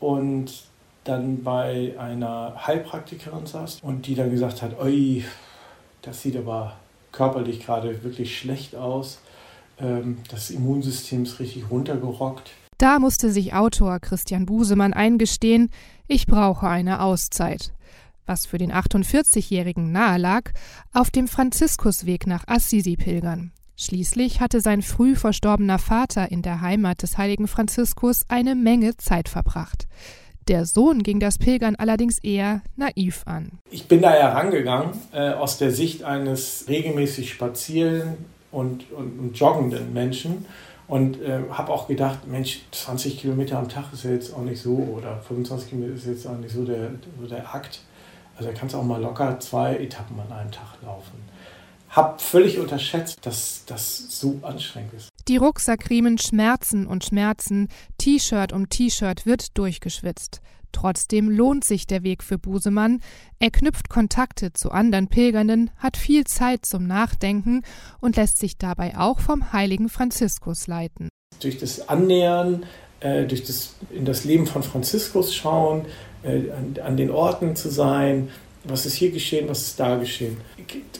und dann bei einer Heilpraktikerin saß und die dann gesagt hat, oi, das sieht aber körperlich gerade wirklich schlecht aus. Ähm, das Immunsystem ist richtig runtergerockt. Da musste sich Autor Christian Busemann eingestehen, ich brauche eine Auszeit. Was für den 48-Jährigen nahe lag, auf dem Franziskusweg nach Assisi pilgern. Schließlich hatte sein früh verstorbener Vater in der Heimat des heiligen Franziskus eine Menge Zeit verbracht. Der Sohn ging das Pilgern allerdings eher naiv an. Ich bin da herangegangen äh, aus der Sicht eines regelmäßig spazieren und, und, und joggenden Menschen und äh, habe auch gedacht, Mensch, 20 Kilometer am Tag ist ja jetzt auch nicht so oder 25 Kilometer ist jetzt auch nicht so der, so der Akt. Also da kannst du auch mal locker zwei Etappen an einem Tag laufen habe völlig unterschätzt, dass das so anstrengend ist. Die Rucksackriemen schmerzen und schmerzen, T-Shirt um T-Shirt wird durchgeschwitzt. Trotzdem lohnt sich der Weg für Busemann. Er knüpft Kontakte zu anderen Pilgernden, hat viel Zeit zum Nachdenken und lässt sich dabei auch vom heiligen Franziskus leiten. Durch das Annähern, äh, durch das in das Leben von Franziskus schauen, äh, an, an den Orten zu sein, was ist hier geschehen, was ist da geschehen.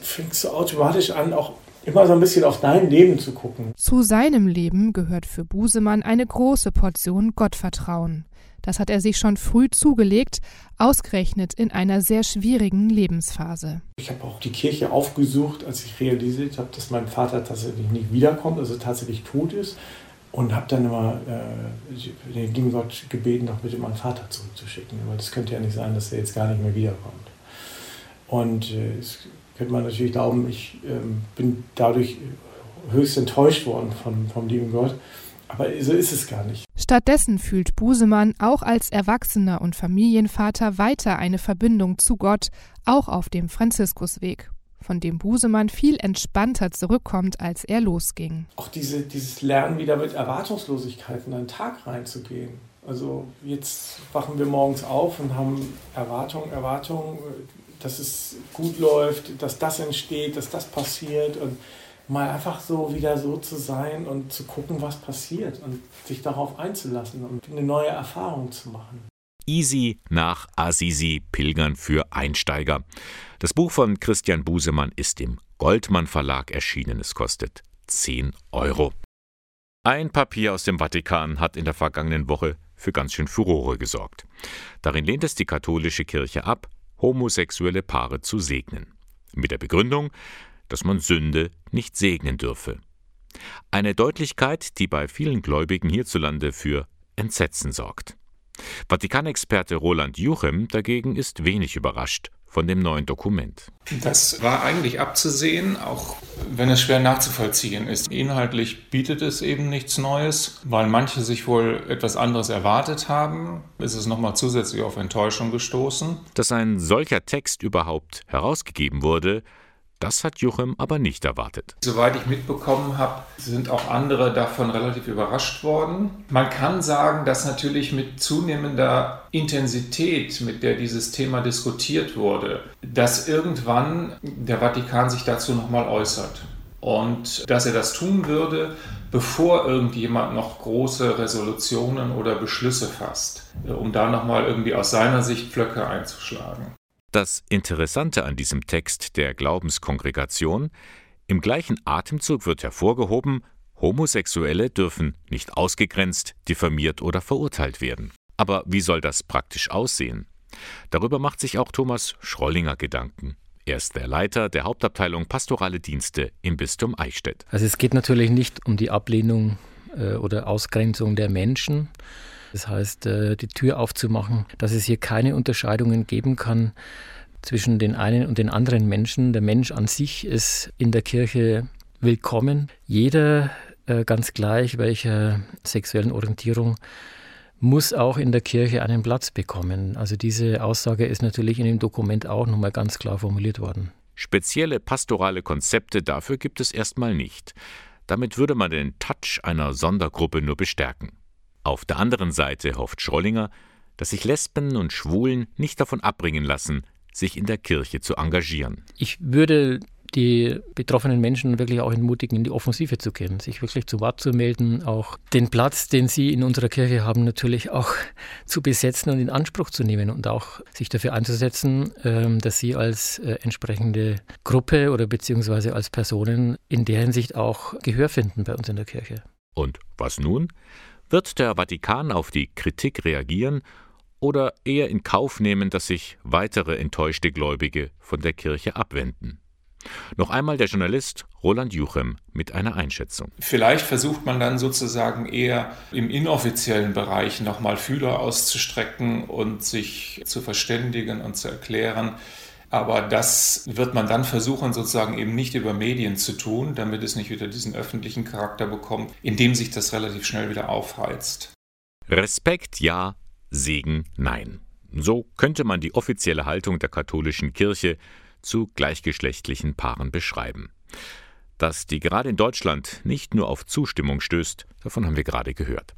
Fängst du automatisch an, auch immer so ein bisschen auf dein Leben zu gucken. Zu seinem Leben gehört für Busemann eine große Portion Gottvertrauen. Das hat er sich schon früh zugelegt, ausgerechnet in einer sehr schwierigen Lebensphase. Ich habe auch die Kirche aufgesucht, als ich realisiert habe, dass mein Vater tatsächlich nicht wiederkommt, also tatsächlich tot ist. Und habe dann immer äh, den lieben Gott gebeten, doch bitte meinen Vater zurückzuschicken. Weil das könnte ja nicht sein, dass er jetzt gar nicht mehr wiederkommt. Und äh, es könnte man natürlich glauben, ich äh, bin dadurch höchst enttäuscht worden von, vom lieben Gott. Aber so ist es gar nicht. Stattdessen fühlt Busemann auch als Erwachsener und Familienvater weiter eine Verbindung zu Gott, auch auf dem Franziskusweg, von dem Busemann viel entspannter zurückkommt, als er losging. Auch diese, dieses Lernen, wieder mit Erwartungslosigkeit in einen Tag reinzugehen. Also jetzt wachen wir morgens auf und haben Erwartungen, Erwartungen, dass es gut läuft, dass das entsteht, dass das passiert und mal einfach so wieder so zu sein und zu gucken, was passiert und sich darauf einzulassen und eine neue Erfahrung zu machen. Easy nach Assisi Pilgern für Einsteiger. Das Buch von Christian Busemann ist im Goldmann Verlag erschienen. Es kostet 10 Euro. Ein Papier aus dem Vatikan hat in der vergangenen Woche für ganz schön Furore gesorgt. Darin lehnt es die katholische Kirche ab, homosexuelle Paare zu segnen. Mit der Begründung, dass man Sünde nicht segnen dürfe. Eine Deutlichkeit, die bei vielen Gläubigen hierzulande für Entsetzen sorgt. Vatikanexperte Roland Juchem dagegen ist wenig überrascht von dem neuen Dokument. Das war eigentlich abzusehen, auch wenn es schwer nachzuvollziehen ist. Inhaltlich bietet es eben nichts Neues, weil manche sich wohl etwas anderes erwartet haben. Ist es nochmal zusätzlich auf Enttäuschung gestoßen. Dass ein solcher Text überhaupt herausgegeben wurde, das hat Juchem aber nicht erwartet. Soweit ich mitbekommen habe, sind auch andere davon relativ überrascht worden. Man kann sagen, dass natürlich mit zunehmender Intensität, mit der dieses Thema diskutiert wurde, dass irgendwann der Vatikan sich dazu nochmal äußert. Und dass er das tun würde, bevor irgendjemand noch große Resolutionen oder Beschlüsse fasst, um da nochmal irgendwie aus seiner Sicht Pflöcke einzuschlagen. Das Interessante an diesem Text der Glaubenskongregation, im gleichen Atemzug wird hervorgehoben, Homosexuelle dürfen nicht ausgegrenzt, diffamiert oder verurteilt werden. Aber wie soll das praktisch aussehen? Darüber macht sich auch Thomas Schrollinger Gedanken. Er ist der Leiter der Hauptabteilung Pastorale Dienste im Bistum Eichstätt. Also es geht natürlich nicht um die Ablehnung äh, oder Ausgrenzung der Menschen, das heißt, äh, die Tür aufzumachen, dass es hier keine Unterscheidungen geben kann zwischen den einen und den anderen Menschen. Der Mensch an sich ist in der Kirche willkommen. Jeder, äh, ganz gleich welcher sexuellen Orientierung, muss auch in der Kirche einen Platz bekommen. Also diese Aussage ist natürlich in dem Dokument auch nochmal ganz klar formuliert worden. Spezielle pastorale Konzepte dafür gibt es erstmal nicht. Damit würde man den Touch einer Sondergruppe nur bestärken. Auf der anderen Seite hofft Schrollinger, dass sich Lesben und Schwulen nicht davon abbringen lassen, sich in der Kirche zu engagieren. Ich würde die betroffenen Menschen wirklich auch entmutigen, in die Offensive zu gehen, sich wirklich zu Wort zu melden, auch den Platz, den sie in unserer Kirche haben, natürlich auch zu besetzen und in Anspruch zu nehmen und auch sich dafür einzusetzen, ähm, dass sie als äh, entsprechende Gruppe oder beziehungsweise als Personen in der Hinsicht auch Gehör finden bei uns in der Kirche. Und was nun? Wird der Vatikan auf die Kritik reagieren oder eher in Kauf nehmen, dass sich weitere enttäuschte Gläubige von der Kirche abwenden? Noch einmal der Journalist Roland Juchem mit einer Einschätzung. Vielleicht versucht man dann sozusagen eher im inoffiziellen Bereich nochmal Fühler auszustrecken und sich zu verständigen und zu erklären, aber das wird man dann versuchen, sozusagen eben nicht über Medien zu tun, damit es nicht wieder diesen öffentlichen Charakter bekommt, indem sich das relativ schnell wieder aufheizt. Respekt ja, Segen nein. So könnte man die offizielle Haltung der katholischen Kirche zu gleichgeschlechtlichen Paaren beschreiben. Dass die gerade in Deutschland nicht nur auf Zustimmung stößt, davon haben wir gerade gehört.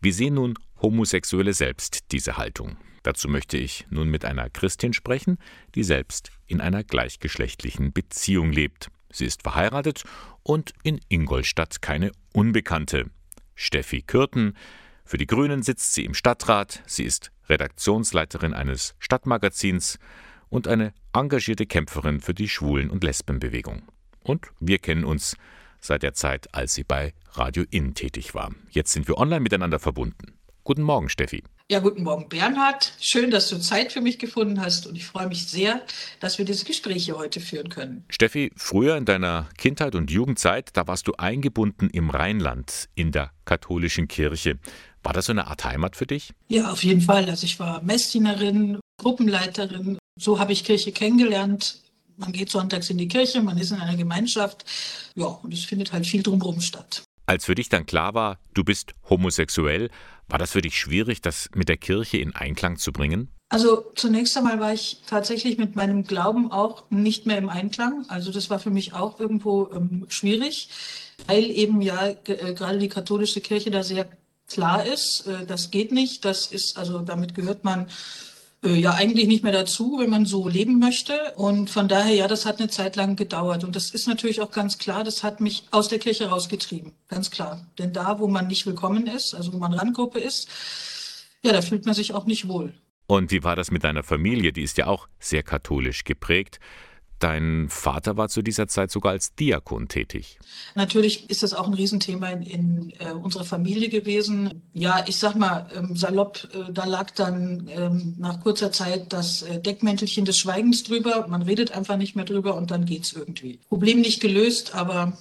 Wie sehen nun Homosexuelle selbst diese Haltung? Dazu möchte ich nun mit einer Christin sprechen, die selbst in einer gleichgeschlechtlichen Beziehung lebt. Sie ist verheiratet und in Ingolstadt keine Unbekannte. Steffi Kürten. Für die Grünen sitzt sie im Stadtrat. Sie ist Redaktionsleiterin eines Stadtmagazins und eine engagierte Kämpferin für die Schwulen- und Lesbenbewegung. Und wir kennen uns seit der Zeit, als sie bei Radio Inn tätig war. Jetzt sind wir online miteinander verbunden. Guten Morgen, Steffi. Ja, guten Morgen, Bernhard. Schön, dass du Zeit für mich gefunden hast und ich freue mich sehr, dass wir diese Gespräche heute führen können. Steffi, früher in deiner Kindheit und Jugendzeit, da warst du eingebunden im Rheinland, in der katholischen Kirche. War das so eine Art Heimat für dich? Ja, auf jeden Fall. Also ich war Messdienerin, Gruppenleiterin. So habe ich Kirche kennengelernt. Man geht sonntags in die Kirche, man ist in einer Gemeinschaft. Ja, und es findet halt viel drumherum statt. Als für dich dann klar war, du bist homosexuell, war das für dich schwierig, das mit der Kirche in Einklang zu bringen? Also zunächst einmal war ich tatsächlich mit meinem Glauben auch nicht mehr im Einklang. Also das war für mich auch irgendwo ähm, schwierig, weil eben ja äh, gerade die katholische Kirche da sehr klar ist, äh, das geht nicht. Das ist also damit gehört man äh, ja eigentlich nicht mehr dazu, wenn man so leben möchte. Und von daher, ja, das hat eine Zeit lang gedauert. Und das ist natürlich auch ganz klar, das hat mich aus der Kirche rausgetrieben. Ganz klar. Denn da, wo man nicht willkommen ist, also wo man Randgruppe ist, ja, da fühlt man sich auch nicht wohl. Und wie war das mit deiner Familie? Die ist ja auch sehr katholisch geprägt. Dein Vater war zu dieser Zeit sogar als Diakon tätig. Natürlich ist das auch ein Riesenthema in, in äh, unserer Familie gewesen. Ja, ich sag mal, ähm, salopp, äh, da lag dann ähm, nach kurzer Zeit das äh, Deckmäntelchen des Schweigens drüber. Man redet einfach nicht mehr drüber und dann geht's irgendwie. Problem nicht gelöst, aber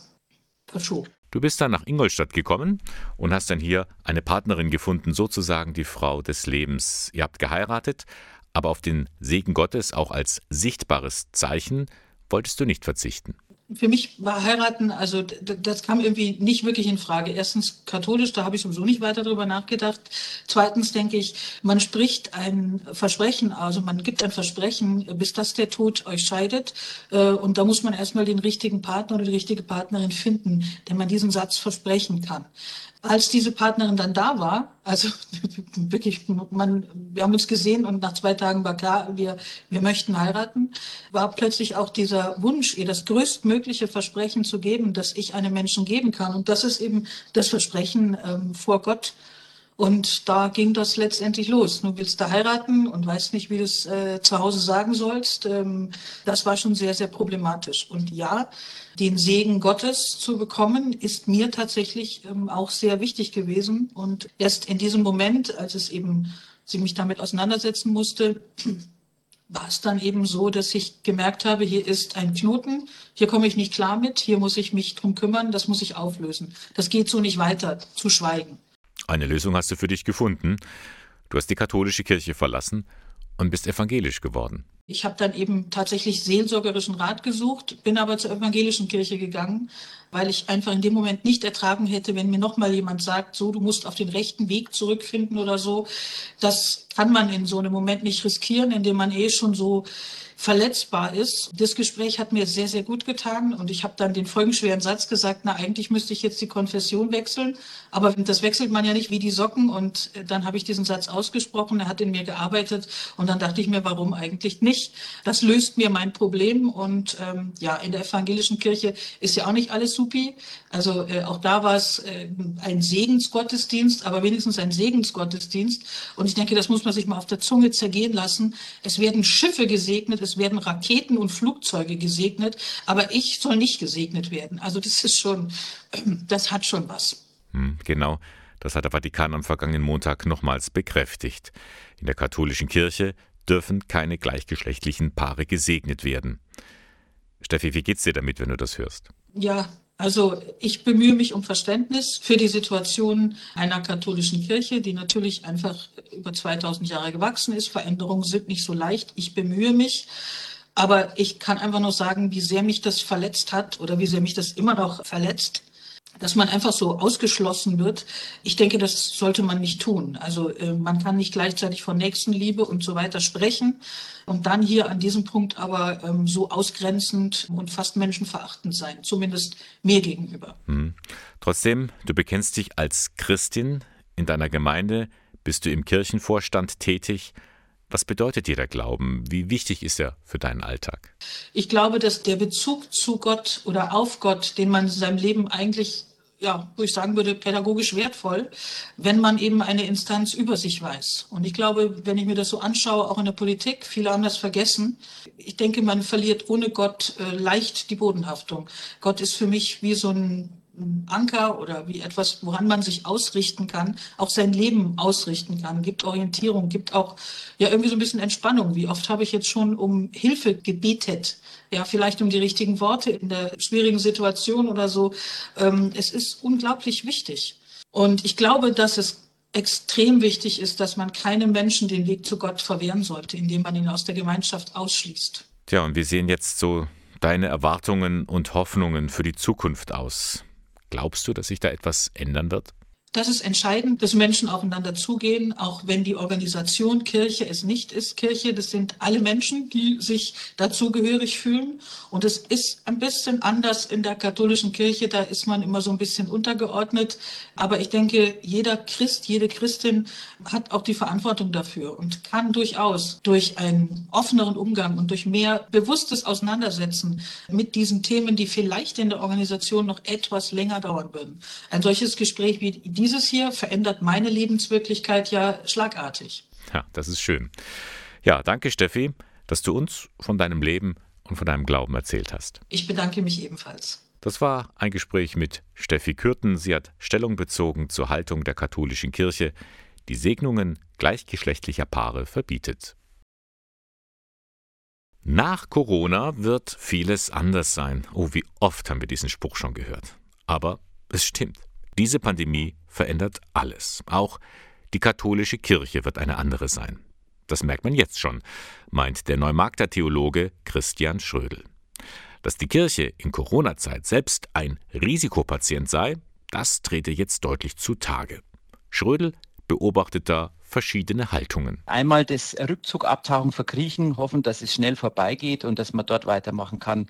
verschoben. Du bist dann nach Ingolstadt gekommen und hast dann hier eine Partnerin gefunden, sozusagen die Frau des Lebens. Ihr habt geheiratet, Aber auf den Segen Gottes auch als sichtbares Zeichen wolltest du nicht verzichten für mich war heiraten, also das kam irgendwie nicht wirklich in Frage. Erstens katholisch, da habe ich sowieso nicht weiter darüber nachgedacht. Zweitens denke ich, man spricht ein Versprechen, also man gibt ein Versprechen, bis das der Tod euch scheidet. Äh, und da muss man erstmal den richtigen Partner oder die richtige Partnerin finden, der man diesen Satz versprechen kann. Als diese Partnerin dann da war, also wirklich, man, wir haben uns gesehen und nach zwei Tagen war klar, wir, wir möchten heiraten, war plötzlich auch dieser Wunsch, ihr das größtmögliche Versprechen zu geben, das ich einem Menschen geben kann. Und das ist eben das Versprechen ähm, vor Gott, und da ging das letztendlich los. Du willst da heiraten und weißt nicht, wie du es äh, zu Hause sagen sollst. Ähm, das war schon sehr, sehr problematisch. Und ja, den Segen Gottes zu bekommen, ist mir tatsächlich ähm, auch sehr wichtig gewesen. Und erst in diesem Moment, als es eben, sie mich damit auseinandersetzen musste, war es dann eben so, dass ich gemerkt habe, hier ist ein Knoten, hier komme ich nicht klar mit, hier muss ich mich drum kümmern, das muss ich auflösen. Das geht so nicht weiter, zu schweigen. Eine Lösung hast du für dich gefunden. Du hast die katholische Kirche verlassen und bist evangelisch geworden. Ich habe dann eben tatsächlich seelsorgerischen Rat gesucht, bin aber zur evangelischen Kirche gegangen, weil ich einfach in dem Moment nicht ertragen hätte, wenn mir nochmal jemand sagt, so, du musst auf den rechten Weg zurückfinden oder so. Das kann man in so einem Moment nicht riskieren, indem man eh schon so verletzbar ist. Das Gespräch hat mir sehr, sehr gut getan und ich habe dann den folgenschweren Satz gesagt, na eigentlich müsste ich jetzt die Konfession wechseln, aber das wechselt man ja nicht wie die Socken und dann habe ich diesen Satz ausgesprochen, er hat in mir gearbeitet und dann dachte ich mir, warum eigentlich nicht? Das löst mir mein Problem und ähm, ja, in der evangelischen Kirche ist ja auch nicht alles supi. Also äh, auch da war es äh, ein Segensgottesdienst, aber wenigstens ein Segensgottesdienst und ich denke, das muss man sich mal auf der Zunge zergehen lassen. Es werden Schiffe gesegnet, es werden Raketen und Flugzeuge gesegnet, aber ich soll nicht gesegnet werden. Also das ist schon, das hat schon was. Hm, genau, das hat der Vatikan am vergangenen Montag nochmals bekräftigt. In der katholischen Kirche dürfen keine gleichgeschlechtlichen Paare gesegnet werden. Steffi, wie geht's dir damit, wenn du das hörst? Ja, also ich bemühe mich um Verständnis für die Situation einer katholischen Kirche, die natürlich einfach über 2000 Jahre gewachsen ist. Veränderungen sind nicht so leicht. Ich bemühe mich. Aber ich kann einfach nur sagen, wie sehr mich das verletzt hat oder wie sehr mich das immer noch verletzt, dass man einfach so ausgeschlossen wird. Ich denke, das sollte man nicht tun. Also äh, man kann nicht gleichzeitig von Nächstenliebe und so weiter sprechen und dann hier an diesem Punkt aber ähm, so ausgrenzend und fast menschenverachtend sein, zumindest mir gegenüber. Hm. Trotzdem, du bekennst dich als Christin in deiner Gemeinde, bist du im Kirchenvorstand tätig. Was bedeutet dir der Glauben? Wie wichtig ist er für deinen Alltag? Ich glaube, dass der Bezug zu Gott oder auf Gott, den man in seinem Leben eigentlich ja, wo ich sagen würde, pädagogisch wertvoll, wenn man eben eine Instanz über sich weiß. Und ich glaube, wenn ich mir das so anschaue, auch in der Politik, viele haben das vergessen. Ich denke, man verliert ohne Gott äh, leicht die Bodenhaftung. Gott ist für mich wie so ein Anker oder wie etwas, woran man sich ausrichten kann, auch sein Leben ausrichten kann, gibt Orientierung, gibt auch ja irgendwie so ein bisschen Entspannung. Wie oft habe ich jetzt schon um Hilfe gebetet? Ja, vielleicht um die richtigen Worte in der schwierigen Situation oder so. Ähm, es ist unglaublich wichtig. Und ich glaube, dass es extrem wichtig ist, dass man keinem Menschen den Weg zu Gott verwehren sollte, indem man ihn aus der Gemeinschaft ausschließt. Tja, und wir sehen jetzt so deine Erwartungen und Hoffnungen für die Zukunft aus? Glaubst du, dass sich da etwas ändern wird? Das ist entscheidend, dass Menschen aufeinander zugehen, auch wenn die Organisation Kirche es nicht ist. Kirche, das sind alle Menschen, die sich dazugehörig fühlen. Und es ist ein bisschen anders in der katholischen Kirche. Da ist man immer so ein bisschen untergeordnet. Aber ich denke, jeder Christ, jede Christin hat auch die Verantwortung dafür und kann durchaus durch einen offeneren Umgang und durch mehr bewusstes Auseinandersetzen mit diesen Themen, die vielleicht in der Organisation noch etwas länger dauern würden. Ein solches Gespräch wie dieses hier verändert meine Lebenswirklichkeit ja schlagartig. Ja, das ist schön. Ja, danke Steffi, dass du uns von deinem Leben und von deinem Glauben erzählt hast. Ich bedanke mich ebenfalls. Das war ein Gespräch mit Steffi Kürten. Sie hat Stellung bezogen zur Haltung der katholischen Kirche, die Segnungen gleichgeschlechtlicher Paare verbietet. Nach Corona wird vieles anders sein. Oh, wie oft haben wir diesen Spruch schon gehört. Aber es stimmt. Diese Pandemie verändert alles. Auch die katholische Kirche wird eine andere sein. Das merkt man jetzt schon, meint der Neumarkter Theologe Christian Schrödel. Dass die Kirche in Corona-Zeit selbst ein Risikopatient sei, das trete jetzt deutlich zutage. Schrödel beobachtet da verschiedene Haltungen. Einmal das Rückzug, Abtauchen, Verkriechen, hoffen, dass es schnell vorbeigeht und dass man dort weitermachen kann,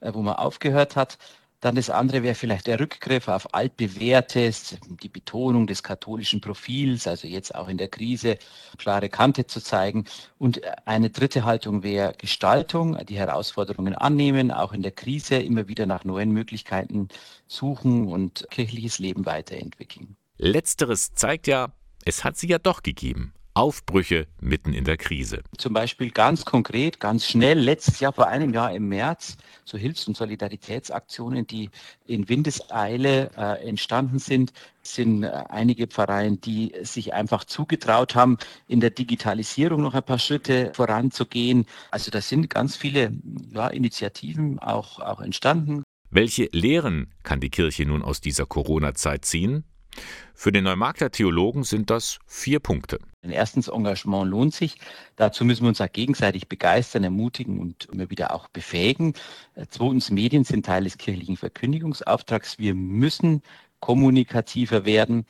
äh, wo man aufgehört hat. Dann das andere wäre vielleicht der Rückgriff auf altbewährtes, die Betonung des katholischen Profils, also jetzt auch in der Krise klare Kante zu zeigen. Und eine dritte Haltung wäre Gestaltung, die Herausforderungen annehmen, auch in der Krise immer wieder nach neuen Möglichkeiten suchen und kirchliches Leben weiterentwickeln. Letzteres zeigt ja, es hat sie ja doch gegeben. Aufbrüche mitten in der Krise. Zum Beispiel ganz konkret, ganz schnell, letztes Jahr, vor einem Jahr im März, so Hilfs- und Solidaritätsaktionen, die in Windeseile äh, entstanden sind, sind äh, einige Pfarreien, die sich einfach zugetraut haben, in der Digitalisierung noch ein paar Schritte voranzugehen. Also da sind ganz viele ja, Initiativen auch, auch entstanden. Welche Lehren kann die Kirche nun aus dieser Corona-Zeit ziehen? Für den Neumarkter Theologen sind das vier Punkte. Erstens, Engagement lohnt sich. Dazu müssen wir uns auch gegenseitig begeistern, ermutigen und immer wieder auch befähigen. Zweitens, Medien sind Teil des kirchlichen Verkündigungsauftrags. Wir müssen kommunikativer werden.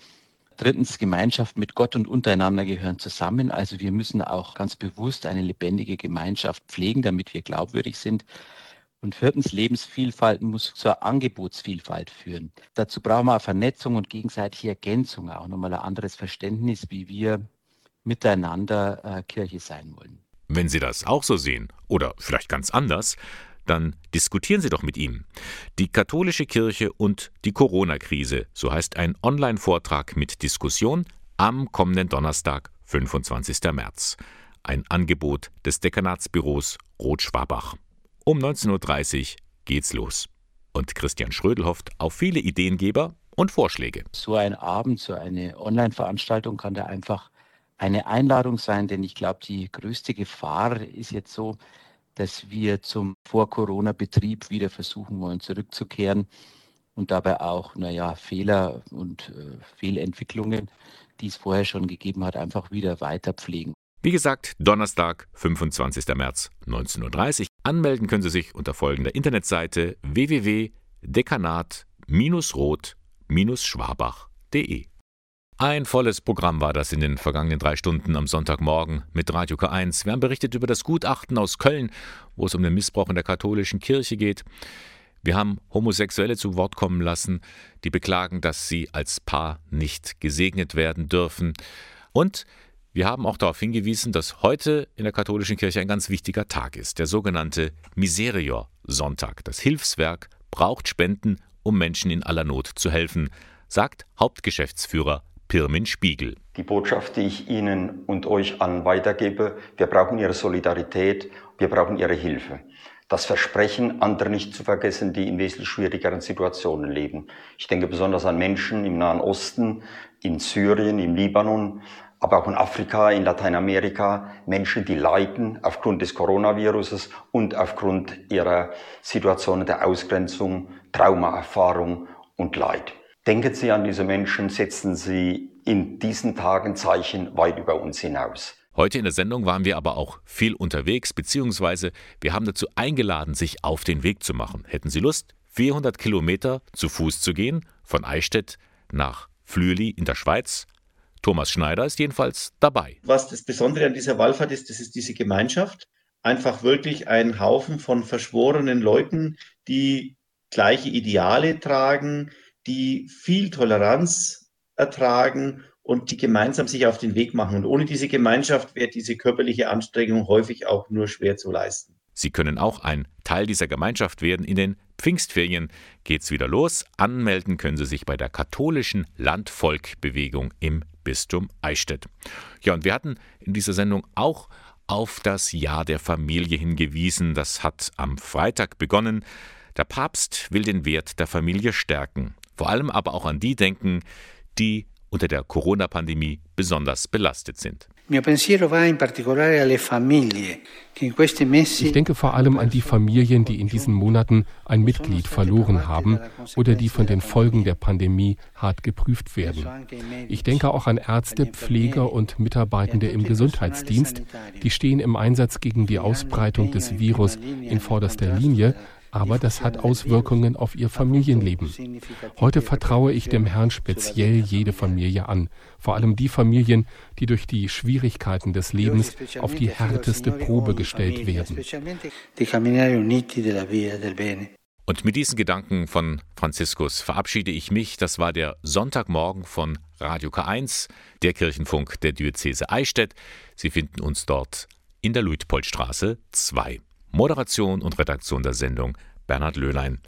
Drittens, Gemeinschaft mit Gott und untereinander gehören zusammen. Also wir müssen auch ganz bewusst eine lebendige Gemeinschaft pflegen, damit wir glaubwürdig sind. Und viertens, Lebensvielfalt muss zur Angebotsvielfalt führen. Dazu brauchen wir Vernetzung und gegenseitige Ergänzung, auch nochmal ein anderes Verständnis, wie wir miteinander äh, Kirche sein wollen. Wenn Sie das auch so sehen oder vielleicht ganz anders, dann diskutieren Sie doch mit ihm. Die katholische Kirche und die Corona-Krise, so heißt ein Online-Vortrag mit Diskussion am kommenden Donnerstag, 25. März. Ein Angebot des Dekanatsbüros Rot-Schwabach. Um 19.30 Uhr geht's los. Und Christian Schrödel hofft auf viele Ideengeber und Vorschläge. So ein Abend, so eine Online-Veranstaltung kann da einfach eine Einladung sein, denn ich glaube, die größte Gefahr ist jetzt so, dass wir zum Vor-Corona-Betrieb wieder versuchen wollen zurückzukehren und dabei auch, naja, Fehler und äh, Fehlentwicklungen, die es vorher schon gegeben hat, einfach wieder weiter pflegen. Wie gesagt, Donnerstag, 25. März, 19.30 Uhr. Anmelden können Sie sich unter folgender Internetseite www.dekanat-rot-schwabach.de. Ein volles Programm war das in den vergangenen drei Stunden am Sonntagmorgen mit Radio K1. Wir haben berichtet über das Gutachten aus Köln, wo es um den Missbrauch in der katholischen Kirche geht. Wir haben Homosexuelle zu Wort kommen lassen, die beklagen, dass sie als Paar nicht gesegnet werden dürfen. Und wir haben auch darauf hingewiesen, dass heute in der katholischen Kirche ein ganz wichtiger Tag ist, der sogenannte Miserior-Sonntag. Das Hilfswerk braucht Spenden, um Menschen in aller Not zu helfen, sagt Hauptgeschäftsführer Pirmin Spiegel. Die Botschaft, die ich Ihnen und euch allen weitergebe, wir brauchen Ihre Solidarität, wir brauchen Ihre Hilfe. Das Versprechen, andere nicht zu vergessen, die in wesentlich schwierigeren Situationen leben. Ich denke besonders an Menschen im Nahen Osten, in Syrien, im Libanon, aber auch in Afrika, in Lateinamerika, Menschen, die leiden aufgrund des Coronaviruses und aufgrund ihrer Situationen der Ausgrenzung, Traumaerfahrung und Leid. Denken Sie an diese Menschen, setzen Sie in diesen Tagen Zeichen weit über uns hinaus. Heute in der Sendung waren wir aber auch viel unterwegs, beziehungsweise wir haben dazu eingeladen, sich auf den Weg zu machen. Hätten Sie Lust, 400 Kilometer zu Fuß zu gehen, von Eichstätt nach Flüeli in der Schweiz, Thomas Schneider ist jedenfalls dabei. Was das Besondere an dieser Wallfahrt ist, das ist diese Gemeinschaft. Einfach wirklich ein Haufen von verschworenen Leuten, die gleiche Ideale tragen, die viel Toleranz ertragen und die gemeinsam sich auf den Weg machen. Und ohne diese Gemeinschaft wäre diese körperliche Anstrengung häufig auch nur schwer zu leisten. Sie können auch ein Teil dieser Gemeinschaft werden. In den Pfingstferien geht's wieder los. Anmelden können Sie sich bei der katholischen Landvolkbewegung im Bistum Eichstätt. Ja, und wir hatten in dieser Sendung auch auf das Jahr der Familie hingewiesen. Das hat am Freitag begonnen. Der Papst will den Wert der Familie stärken, vor allem aber auch an die denken, die unter der Corona-Pandemie besonders belastet sind. Ich denke vor allem an die Familien, die in diesen Monaten ein Mitglied verloren haben oder die von den Folgen der Pandemie hart geprüft werden. Ich denke auch an Ärzte, Pfleger und Mitarbeitende im Gesundheitsdienst, die stehen im Einsatz gegen die Ausbreitung des Virus in vorderster Linie, aber das hat Auswirkungen auf ihr Familienleben. Heute vertraue ich dem Herrn speziell jede Familie an, vor allem die Familien, die durch die Schwierigkeiten des Lebens auf die härteste Probe gestellt werden. Und mit diesen Gedanken von Franziskus verabschiede ich mich. Das war der Sonntagmorgen von Radio K1, der Kirchenfunk der Diözese Eichstätt. Sie finden uns dort in der Luitpoldstraße 2. Moderation und Redaktion der Sendung Bernhard Löhlein.